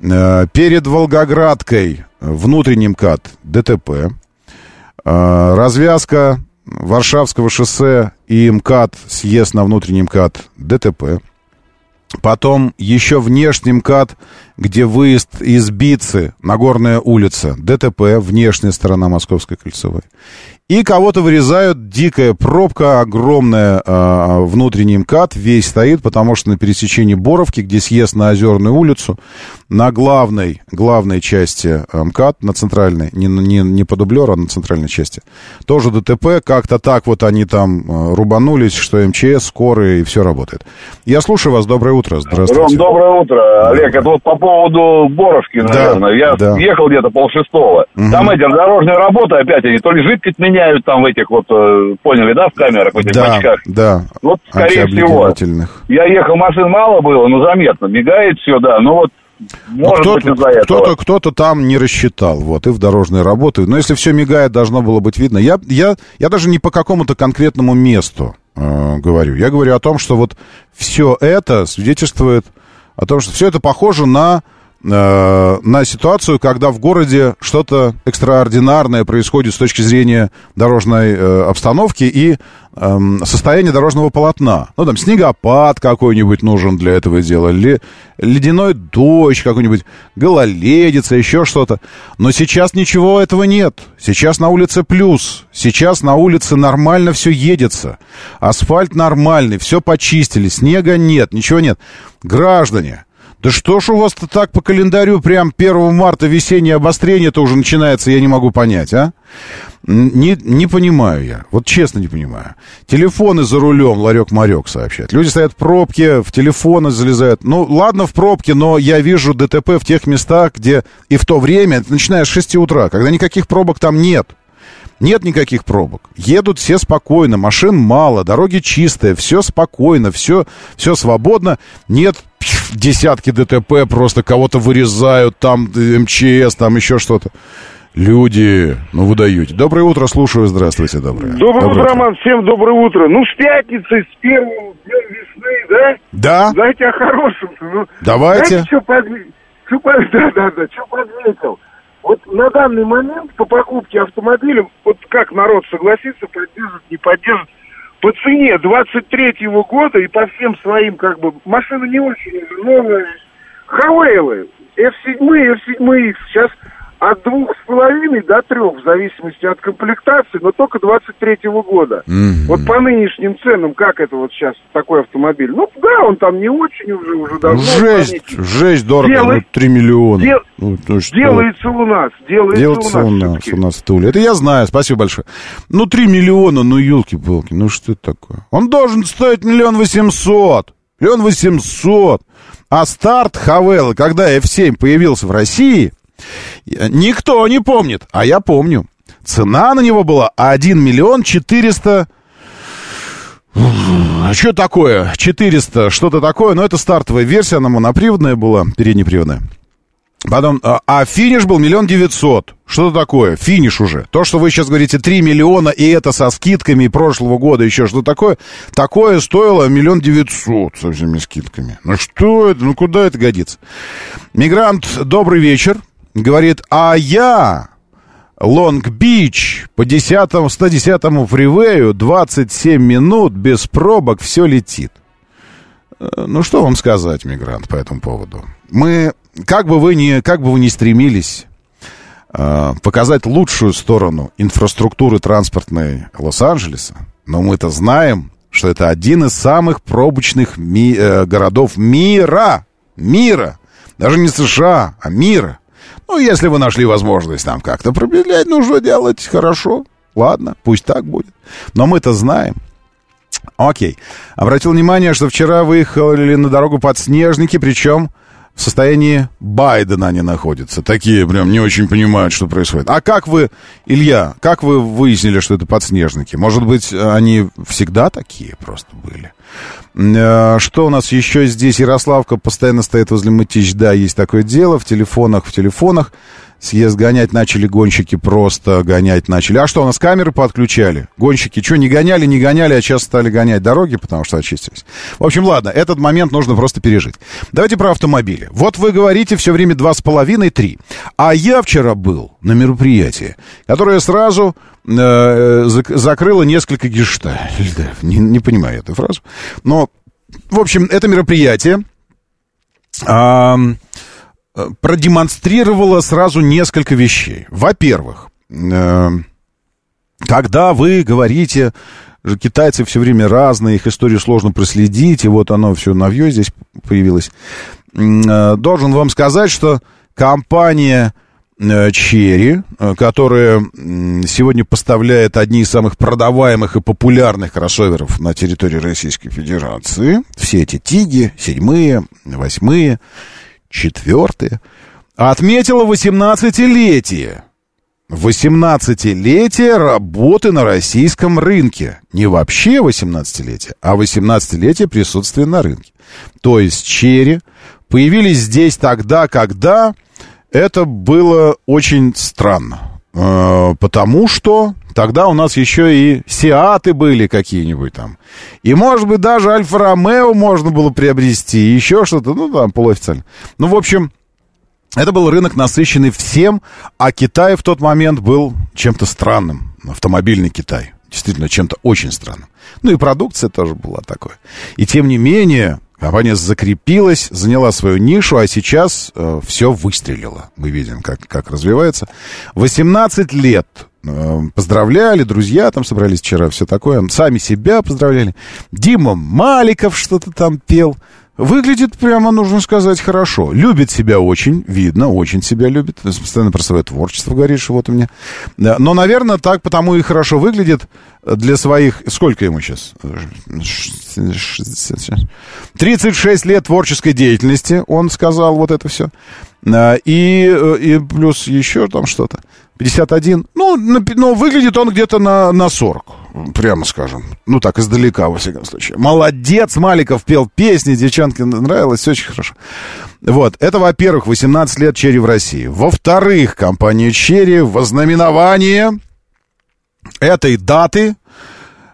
Э, Перед Волгоградкой внутренним КАТ ДТП. Э, Развязка Варшавского шоссе и МКАД, съезд на внутренний МКАД ДТП. Потом еще внешний МКАД, где выезд из Бицы, Нагорная улица, ДТП, внешняя сторона Московской кольцевой. И кого-то вырезают, дикая пробка, огромная э, внутренний МКАД, весь стоит, потому что на пересечении Боровки, где съезд на Озерную улицу, на главной, главной части МКАД, на центральной, не, не, не по дублеру, а на центральной части, тоже ДТП, как-то так вот они там э, рубанулись, что МЧС, скорые, и все работает. Я слушаю вас, доброе утро, Ром, здравствуйте. доброе утро. Олег, это вот по поводу Боровки, наверное. Я да. ехал где-то полшестого. Мгм. Там эти дорожные работы опять, они то ли жидкость меняют там в этих вот, э, поняли, да, в камерах, в этих Да, бачках. да. Вот, скорее всего. Я ехал, машин мало было, но заметно. Мигает все, да. Ну вот, может быть, кто-то, из-за этого. кто-то, кто-то там не рассчитал, вот, и в дорожные работы. Но если все мигает, должно было быть видно. Я, я, я даже не по какому-то конкретному месту э, говорю. Я говорю о том, что вот все это свидетельствует о том, что все это похоже на, э, на ситуацию, когда в городе что-то экстраординарное происходит с точки зрения дорожной э, обстановки и эм, состояния дорожного полотна. Ну, там, снегопад какой-нибудь нужен для этого дела, ле- ледяной дождь какой-нибудь, гололедица, еще что-то. Но сейчас ничего этого нет. Сейчас на улице плюс. Сейчас на улице нормально все едется. Асфальт нормальный, все почистили, снега нет, ничего нет. Граждане, да что ж у вас-то так по календарю прям 1 марта весеннее обострение-то уже начинается, я не могу понять, а? Не, не понимаю я, вот честно не понимаю. Телефоны за рулем, ларек-марек сообщает. Люди стоят в пробке, в телефоны залезают. Ну, ладно в пробке, но я вижу ДТП в тех местах, где и в то время, начиная с 6 утра, когда никаких пробок там нет. Нет никаких пробок. Едут все спокойно, машин мало, дороги чистые, все спокойно, все, все свободно. Нет десятки ДТП, просто кого-то вырезают, там э, МЧС, там еще что-то. Люди, ну вы даете. Доброе утро, слушаю, здравствуйте, доброе. Доброе утро, Роман, всем доброе утро. Ну, с пятницы, с первым днем весны, да? Да. Знаете, о хорошем. Ну, Давайте. Знаете, что подметил? Что Да, да, да, что подметил? Вот на данный момент по покупке автомобиля, вот как народ согласится, поддержит, не поддержит, по цене 23-го года и по всем своим, как бы, машины не очень новые, Хавейлы, F7, F7 сейчас от двух с половиной до трех, в зависимости от комплектации, но только 23-го года. Вот по нынешним ценам, как это вот сейчас такой автомобиль? Ну, да, он там не очень уже, уже давно. Жесть, сравнительно. жесть дорого, Делай- ну, 3 миллиона. дел- Ну, ну что? Делается у нас, делается, Делается у нас. всё-таки. у нас в Туле. Это я знаю, спасибо большое. Ну, 3 миллиона, ну, елки-палки, ну что это такое? Он должен стоить миллион восемьсот. Миллион восемьсот. А старт Хавелла, когда F7 появился в России, никто не помнит, а я помню. Цена на него была 1 миллион 400... А что такое? 400, что-то такое, но это стартовая версия, она моноприводная была, переднеприводная. Потом, а, а финиш был миллион девятьсот. Что это такое? Финиш уже. То, что вы сейчас говорите 3 миллиона, и это со скидками прошлого года еще что такое, такое стоило миллион девятьсот со всеми скидками. Ну что это? Ну куда это годится? Мигрант, добрый вечер. Говорит, а я Лонг-Бич по 10 110 фривею 27 минут без пробок все летит. Э, Ну, что вам сказать, мигрант, по этому поводу? Мы, как бы вы ни, как бы вы ни стремились э, показать лучшую сторону инфраструктуры транспортной Лос-Анджелеса, но мы-то знаем, что это один из самых пробочных ми- э, городов мира. Мира. Даже не США, а мира. Ну, если вы нашли возможность там как-то промедлять, ну, что делать? Хорошо. Ладно, пусть так будет. Но мы-то знаем. Окей. Обратил внимание, что вчера выехали на дорогу подснежники, причем в состоянии Байдена они находятся. Такие прям не очень понимают, что происходит. А как вы, Илья, как вы выяснили, что это подснежники? Может быть, они всегда такие просто были? Э, Что у нас еще здесь? Ярославка постоянно стоит возле Мытищ. Да, есть такое дело. В телефонах, в телефонах. Съезд гонять начали гонщики, просто гонять начали. А что, у нас камеры подключали? Гонщики что, не гоняли, не гоняли, а сейчас стали гонять дороги, потому что очистились. В общем, ладно, этот момент нужно просто пережить. Давайте про автомобили. Вот вы говорите все время два с половиной, три. А я вчера был на мероприятии, которое сразу э, зак- закрыло несколько гештальтов. Не, не понимаю эту фразу. Но, в общем, это мероприятие... э, продемонстрировала сразу несколько вещей. Во-первых, э, когда вы говорите, китайцы все время разные, их историю сложно проследить, и вот оно все новье здесь появилось, э, должен вам сказать, что компания э, э, которая сегодня поставляет одни из самых продаваемых и популярных кроссоверов на территории Российской Федерации, все эти Тиги, седьмые, восьмые, четвертые, отметила 18-летие. 18-летие работы на российском рынке. Не вообще 18-летие, а 18-летие присутствия на рынке. То есть черри появились здесь тогда, когда это было очень странно. Э, Потому что тогда у нас еще и Сиаты были какие-нибудь там. И, может быть, даже Альфа-Ромео можно было приобрести, еще что-то, ну, там, полуофициально. Ну, в общем, это был рынок, насыщенный всем, а Китай в тот момент был чем-то странным. Автомобильный Китай. Действительно, чем-то очень странным. Ну и продукция тоже была такой. И тем не менее, компания закрепилась, заняла свою нишу, а сейчас э, все выстрелило. Мы видим, как, как развивается. 18 лет э, поздравляли, друзья там собрались вчера, все такое. Сами себя поздравляли. Дима Маликов что-то там пел. Выглядит прямо, нужно сказать, хорошо. Любит себя очень, видно, очень себя любит. Постоянно про свое творчество говорит, что вот у меня. Но, наверное, так потому и хорошо выглядит для своих... Сколько ему сейчас? 36 лет творческой деятельности, он сказал вот это все. И, и плюс еще там что-то. 51. Ну, но выглядит он где-то на, на 40, прямо скажем. Ну, так, издалека, во всяком случае. Молодец, Маликов пел песни, девчонке нравилось, все очень хорошо. Вот, это, во-первых, 18 лет Черри в России. Во-вторых, компания Черри в ознаменование этой даты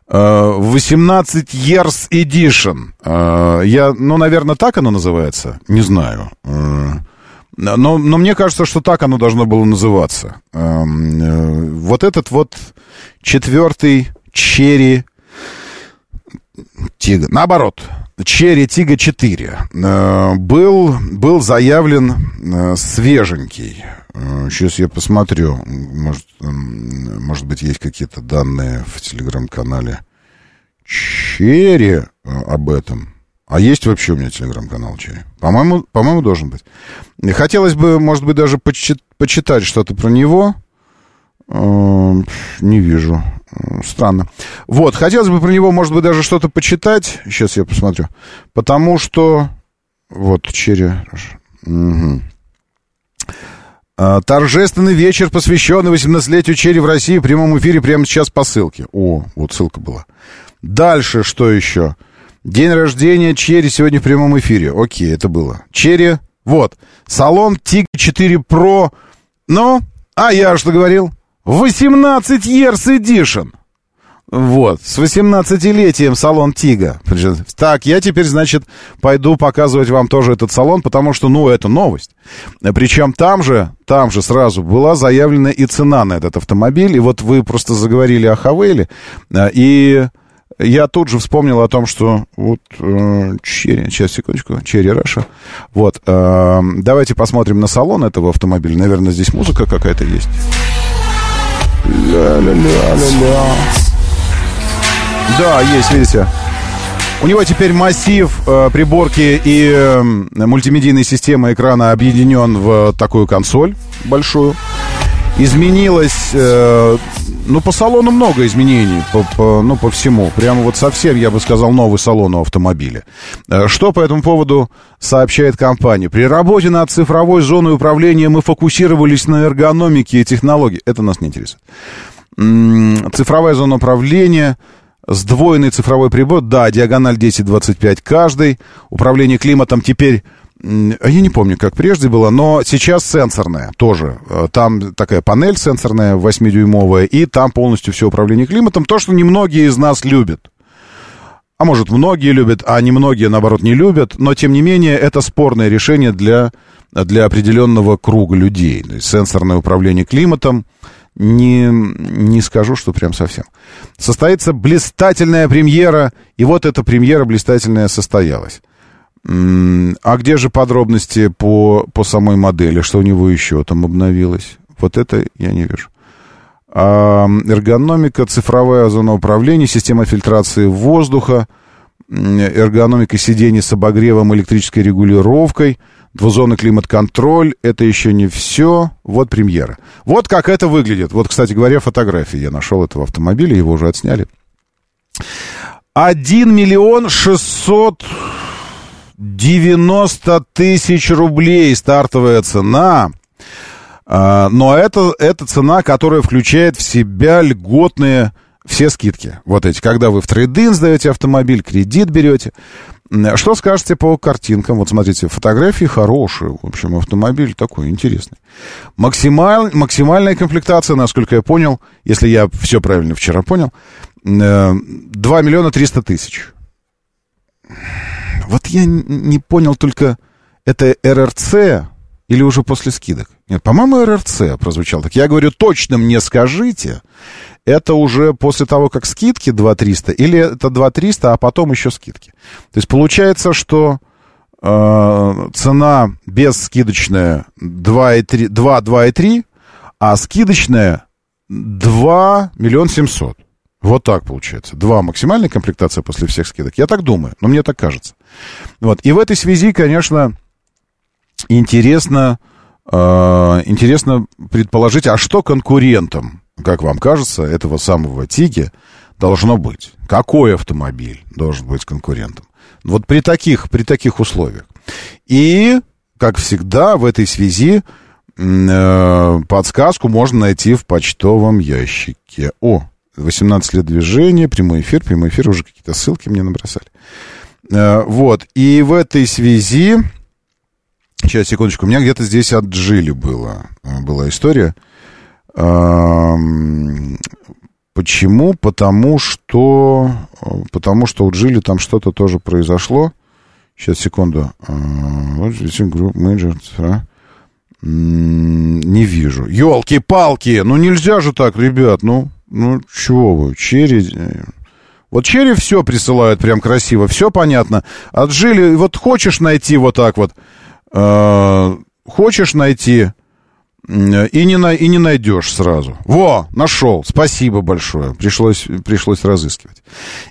э, 18 Years Edition. Э, Я, ну, наверное, так оно называется. Не знаю. Э, Но, но мне кажется, что так оно должно было называться. Эм, э, Вот этот вот четвертый черри Тига. Наоборот, Черри Тига 4 э, был, был заявлен э, свеженький. Сейчас я посмотрю. Может, может быть, есть какие-то данные в телеграм-канале Черри э, об этом. А есть вообще у меня телеграм-канал Черри? По-моему, по-моему, должен быть. Хотелось бы, может быть, даже почи- почитать что-то про него. Э, Не вижу. Э, Странно. Вот, хотелось бы про него, может быть, даже что-то почитать. Сейчас я посмотрю. Потому что... Вот, Chery. А, Торжественный вечер, посвященный 18-летию Chery в России в прямом эфире прямо сейчас по ссылке. О, вот ссылка была. Дальше что еще? День рождения Chery сегодня в прямом эфире. Окей, это было. Chery, вот. Салон Tiggo 4 Pro. Ну, а я что говорил? 18 Years Edition. Вот, с 18-летием салон Tiggo. Так, я теперь, значит, пойду показывать вам тоже этот салон, потому что, ну, это новость. Причем там же, там же сразу была заявлена и цена на этот автомобиль. И вот вы просто заговорили о Хавейле, э, и я тут же вспомнил о том, что вот э, Chery, сейчас, секундочку, Chery Russia. Вот, э, давайте посмотрим на салон этого автомобиля. Наверное, здесь музыка какая-то есть. Да, есть, видите. У него теперь массив э, приборки и э, мультимедийной системы экрана объединен в такую консоль большую. Изменилось, э, ну, по салону много изменений, по, по- ну, по всему. Прямо вот совсем, я бы сказал, новый салон у автомобиля. Э, Что по этому поводу сообщает компания? При работе над цифровой зоной управления мы фокусировались на эргономике и технологии. Это нас не интересует. Цифровая зона управления, сдвоенный цифровой прибор, да, диагональ 10-25 каждый. Управление климатом теперь, я не помню, как прежде было, но сейчас сенсорное тоже. Э, Там такая панель сенсорная 8-дюймовая, и там полностью все управление климатом. То, что немногие из нас любят. А может, многие любят, а немногие, наоборот, не любят. Но, тем не менее, это спорное решение для, для определенного круга людей. То есть сенсорное управление климатом не, не скажу, что прям совсем. Состоится блистательная премьера, и вот эта премьера блистательная состоялась. А где же подробности по, по самой модели? Что у него еще там обновилось? Вот это я не вижу. А, Эргономика, цифровая зона управления, система фильтрации воздуха, эргономика сидений с обогревом, электрической регулировкой, двузонный климат-контроль. Это еще не все. Вот премьера. Вот как это выглядит. Вот, кстати говоря, фотографии я нашел этого автомобиля, его уже отсняли. 1 миллион 690 тысяч рублей стартовая цена. А, Но это, это цена, которая включает в себя льготные все скидки. Вот эти, когда вы в трейдин сдаете автомобиль, кредит берете. Что скажете по картинкам? Вот смотрите, фотографии хорошие. В общем, автомобиль такой интересный. Максималь, максимальная комплектация, насколько я понял, если я все правильно вчера понял, э, 2 миллиона 300 тысяч. Вот я не понял только, это РРЦ или уже после скидок? Нет, по-моему, РРЦ прозвучал так. Я говорю, точно мне скажите, это уже после того, как скидки 2300, или это 2300, а потом еще скидки. То есть получается, что э, цена бесскидочная 2,3, 2, 2,3, а скидочная 2 миллион 700. Вот так получается. Два максимальная комплектация после всех скидок. Я так думаю, но мне так кажется. Вот. И в этой связи, конечно, интересно, э, интересно предположить, а что конкурентам, как вам кажется, этого самого Тиги должно быть? Какой автомобиль должен быть конкурентом? Вот при таких, при таких условиях. И, как всегда, в этой связи э, подсказку можно найти в почтовом ящике. О, 18 лет движения, прямой эфир, прямой эфир, уже какие-то ссылки мне набросали. Э, Вот, и в этой связи... Сейчас, секундочку, у меня где-то здесь от Джили было, э, была история. Почему? Потому что... э, Потому что у Джили там что-то тоже произошло. Сейчас, секунду. Group manager. а? Не вижу. Елки-палки, ну нельзя же так, ребят, ну, ну чего вы, Chery... э, Вот Chery все присылают прям красиво, все понятно. От Geely, вот хочешь найти вот так вот, э, хочешь найти, и не, на, и не найдешь сразу. Во, нашел, спасибо большое, пришлось, пришлось разыскивать.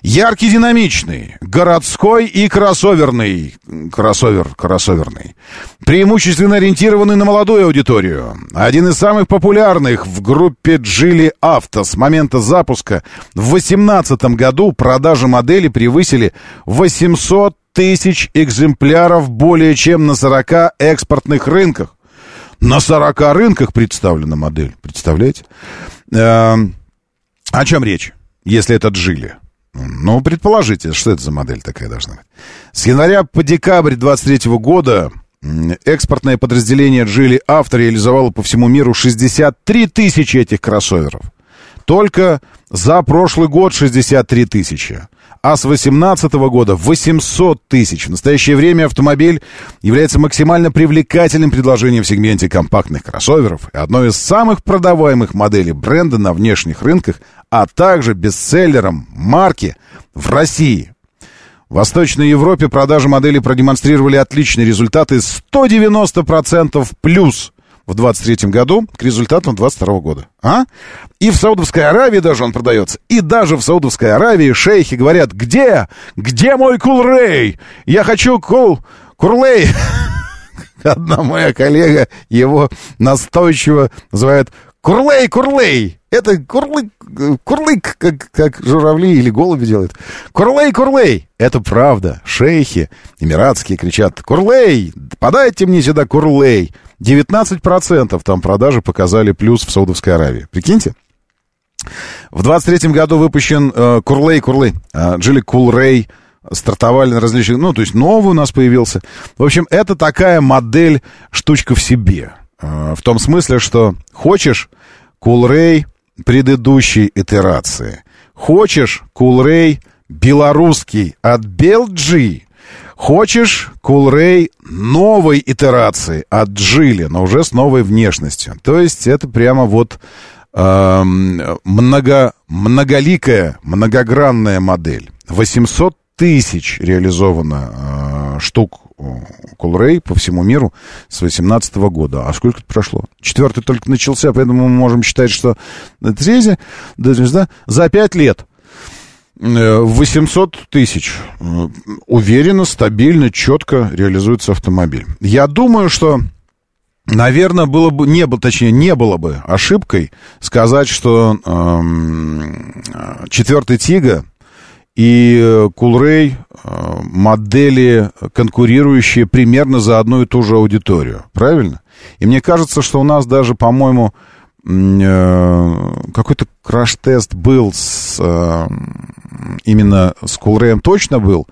Яркий, динамичный, городской и кроссоверный. Кроссовер, кроссоверный. Преимущественно ориентированный на молодую аудиторию. Один из самых популярных в группе Geely Auto с момента запуска в 2018 году продажи модели превысили 800 тысяч экземпляров более чем на 40 экспортных рынках. На 40 рынках представлена модель. Представляете? Эм, О чем речь, если это Джили? Ну, предположите, что это за модель такая должна быть. С января по декабрь 23 года экспортное подразделение Джили Авто реализовало по всему миру 63 тысячи этих кроссоверов. Только за прошлый год 63 тысячи. А с 2018 года 800 тысяч. В настоящее время автомобиль является максимально привлекательным предложением в сегменте компактных кроссоверов и одной из самых продаваемых моделей бренда на внешних рынках, а также бестселлером марки в России. В Восточной Европе продажи моделей продемонстрировали отличные результаты 190% плюс в 23 году к результатам 22 года. А? И в Саудовской Аравии даже он продается. И даже в Саудовской Аравии шейхи говорят, где? Где мой кулрей? Я хочу кул... Курлей. [laughs] Одна моя коллега его настойчиво называет Курлей, Курлей. Это курлык, курлык, как, как журавли или голуби делают. Курлей, Курлей. Это правда. Шейхи эмиратские кричат, Курлей, подайте мне сюда Курлей. 19% там продажи показали плюс в Саудовской Аравии. Прикиньте. В 23 году выпущен э, Курлей, Курлей, э, Джили Кулрей, стартовали на различных, ну, то есть новый у нас появился. В общем, это такая модель, штучка в себе. Э, в том смысле, что хочешь Кулрей предыдущей итерации, хочешь Кулрей белорусский от Белджи, Хочешь Кулрей новой итерации от Джили, но уже с новой внешностью. То есть это прямо вот эм, много, многоликая, многогранная модель. 800 тысяч реализовано э, штук Кулрей по всему миру с 18 года. А сколько это прошло? Четвертый только начался, поэтому мы можем считать, что третий, да, за пять лет 800 тысяч. Э, Уверенно, стабильно, четко реализуется автомобиль. Я думаю, что, наверное, было бы, не было, точнее, не было бы ошибкой сказать, что эм, четвертый Тига и Кулрей э, модели, конкурирующие примерно за одну и ту же аудиторию. Правильно? И мне кажется, что у нас даже, по-моему, э, какой-то краш-тест был с, э, именно с Кулреем точно был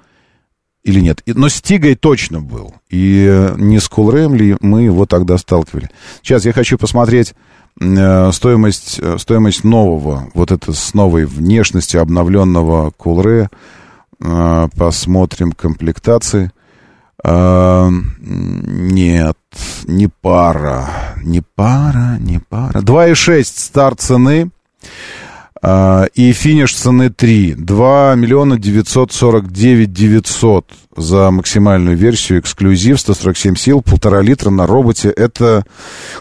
или нет, но с Тигой точно был. И э, не с Кулреем ли мы его тогда сталкивали. Сейчас я хочу посмотреть э, стоимость, э, стоимость нового, вот это с новой внешностью обновленного Кулре. Э, посмотрим комплектации. Э, нет, не пара. Не пара, не пара. 2,6 старт цены. А, и финиш цены 3. 2 миллиона 949 900 за максимальную версию. Эксклюзив 147 сил, полтора литра на роботе. Это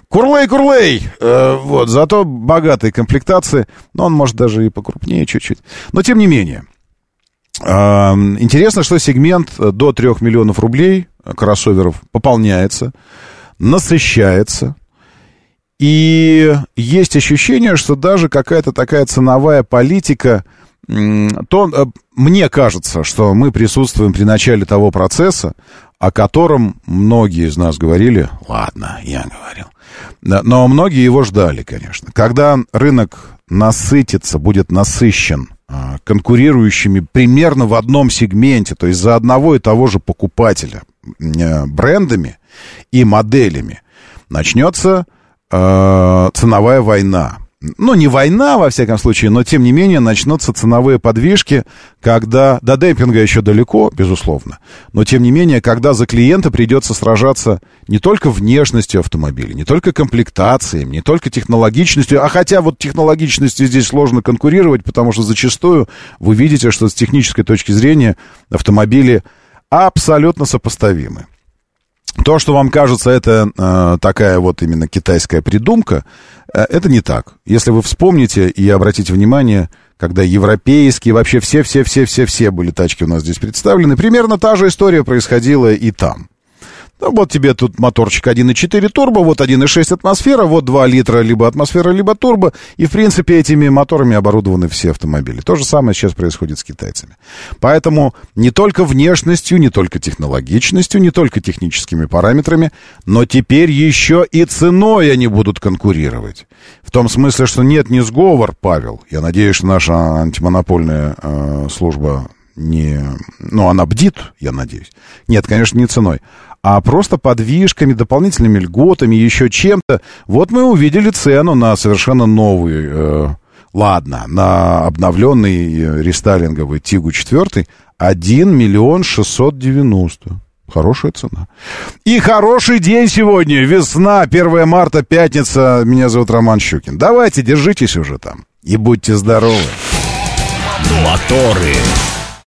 курлей-курлей! Э, вот, зато богатые комплектации. Но он может даже и покрупнее чуть-чуть. Но тем не менее. Интересно, что сегмент до 3 миллионов рублей кроссоверов пополняется, насыщается. И есть ощущение, что даже какая-то такая ценовая политика, то э, мне кажется, что мы присутствуем при начале того процесса, о котором многие из нас говорили, ладно, я говорил, но многие его ждали, конечно. Когда рынок насытится, будет насыщен конкурирующими примерно в одном сегменте, то есть за одного и того же покупателя э, брендами и моделями, начнется э, ценовая война. Ну, не война, во всяком случае, но, тем не менее, начнутся ценовые подвижки, когда до демпинга еще далеко, безусловно, но, тем не менее, когда за клиента придется сражаться не только внешностью автомобиля, не только комплектацией, не только технологичностью, а хотя вот технологичностью здесь сложно конкурировать, потому что зачастую вы видите, что с технической точки зрения автомобили абсолютно сопоставимы. То, что вам кажется, это э, такая вот именно китайская придумка, э, это не так. Если вы вспомните и обратите внимание, когда европейские, вообще все-все-все-все-все были тачки у нас здесь представлены, примерно та же история происходила и там. Ну, вот тебе тут моторчик 1.4 турбо, вот 1.6 атмосфера, вот 2 литра либо атмосфера, либо турбо. И, в принципе, этими моторами оборудованы все автомобили. То же самое сейчас происходит с китайцами. Поэтому не только внешностью, не только технологичностью, не только техническими параметрами, но теперь еще и ценой они будут конкурировать. В том смысле, что нет, не сговор, Павел. Я надеюсь, что наша антимонопольная э, служба не... Ну, она бдит, я надеюсь. Нет, конечно, не ценой а просто подвижками, дополнительными льготами, еще чем-то. Вот мы увидели цену на совершенно новый, э, ладно, на обновленный э, рестайлинговый Тигу 4 1 миллион 690. Хорошая цена. И хороший день сегодня. Весна, 1 марта, пятница. Меня зовут Роман Щукин. Давайте, держитесь уже там. И будьте здоровы. Моторы.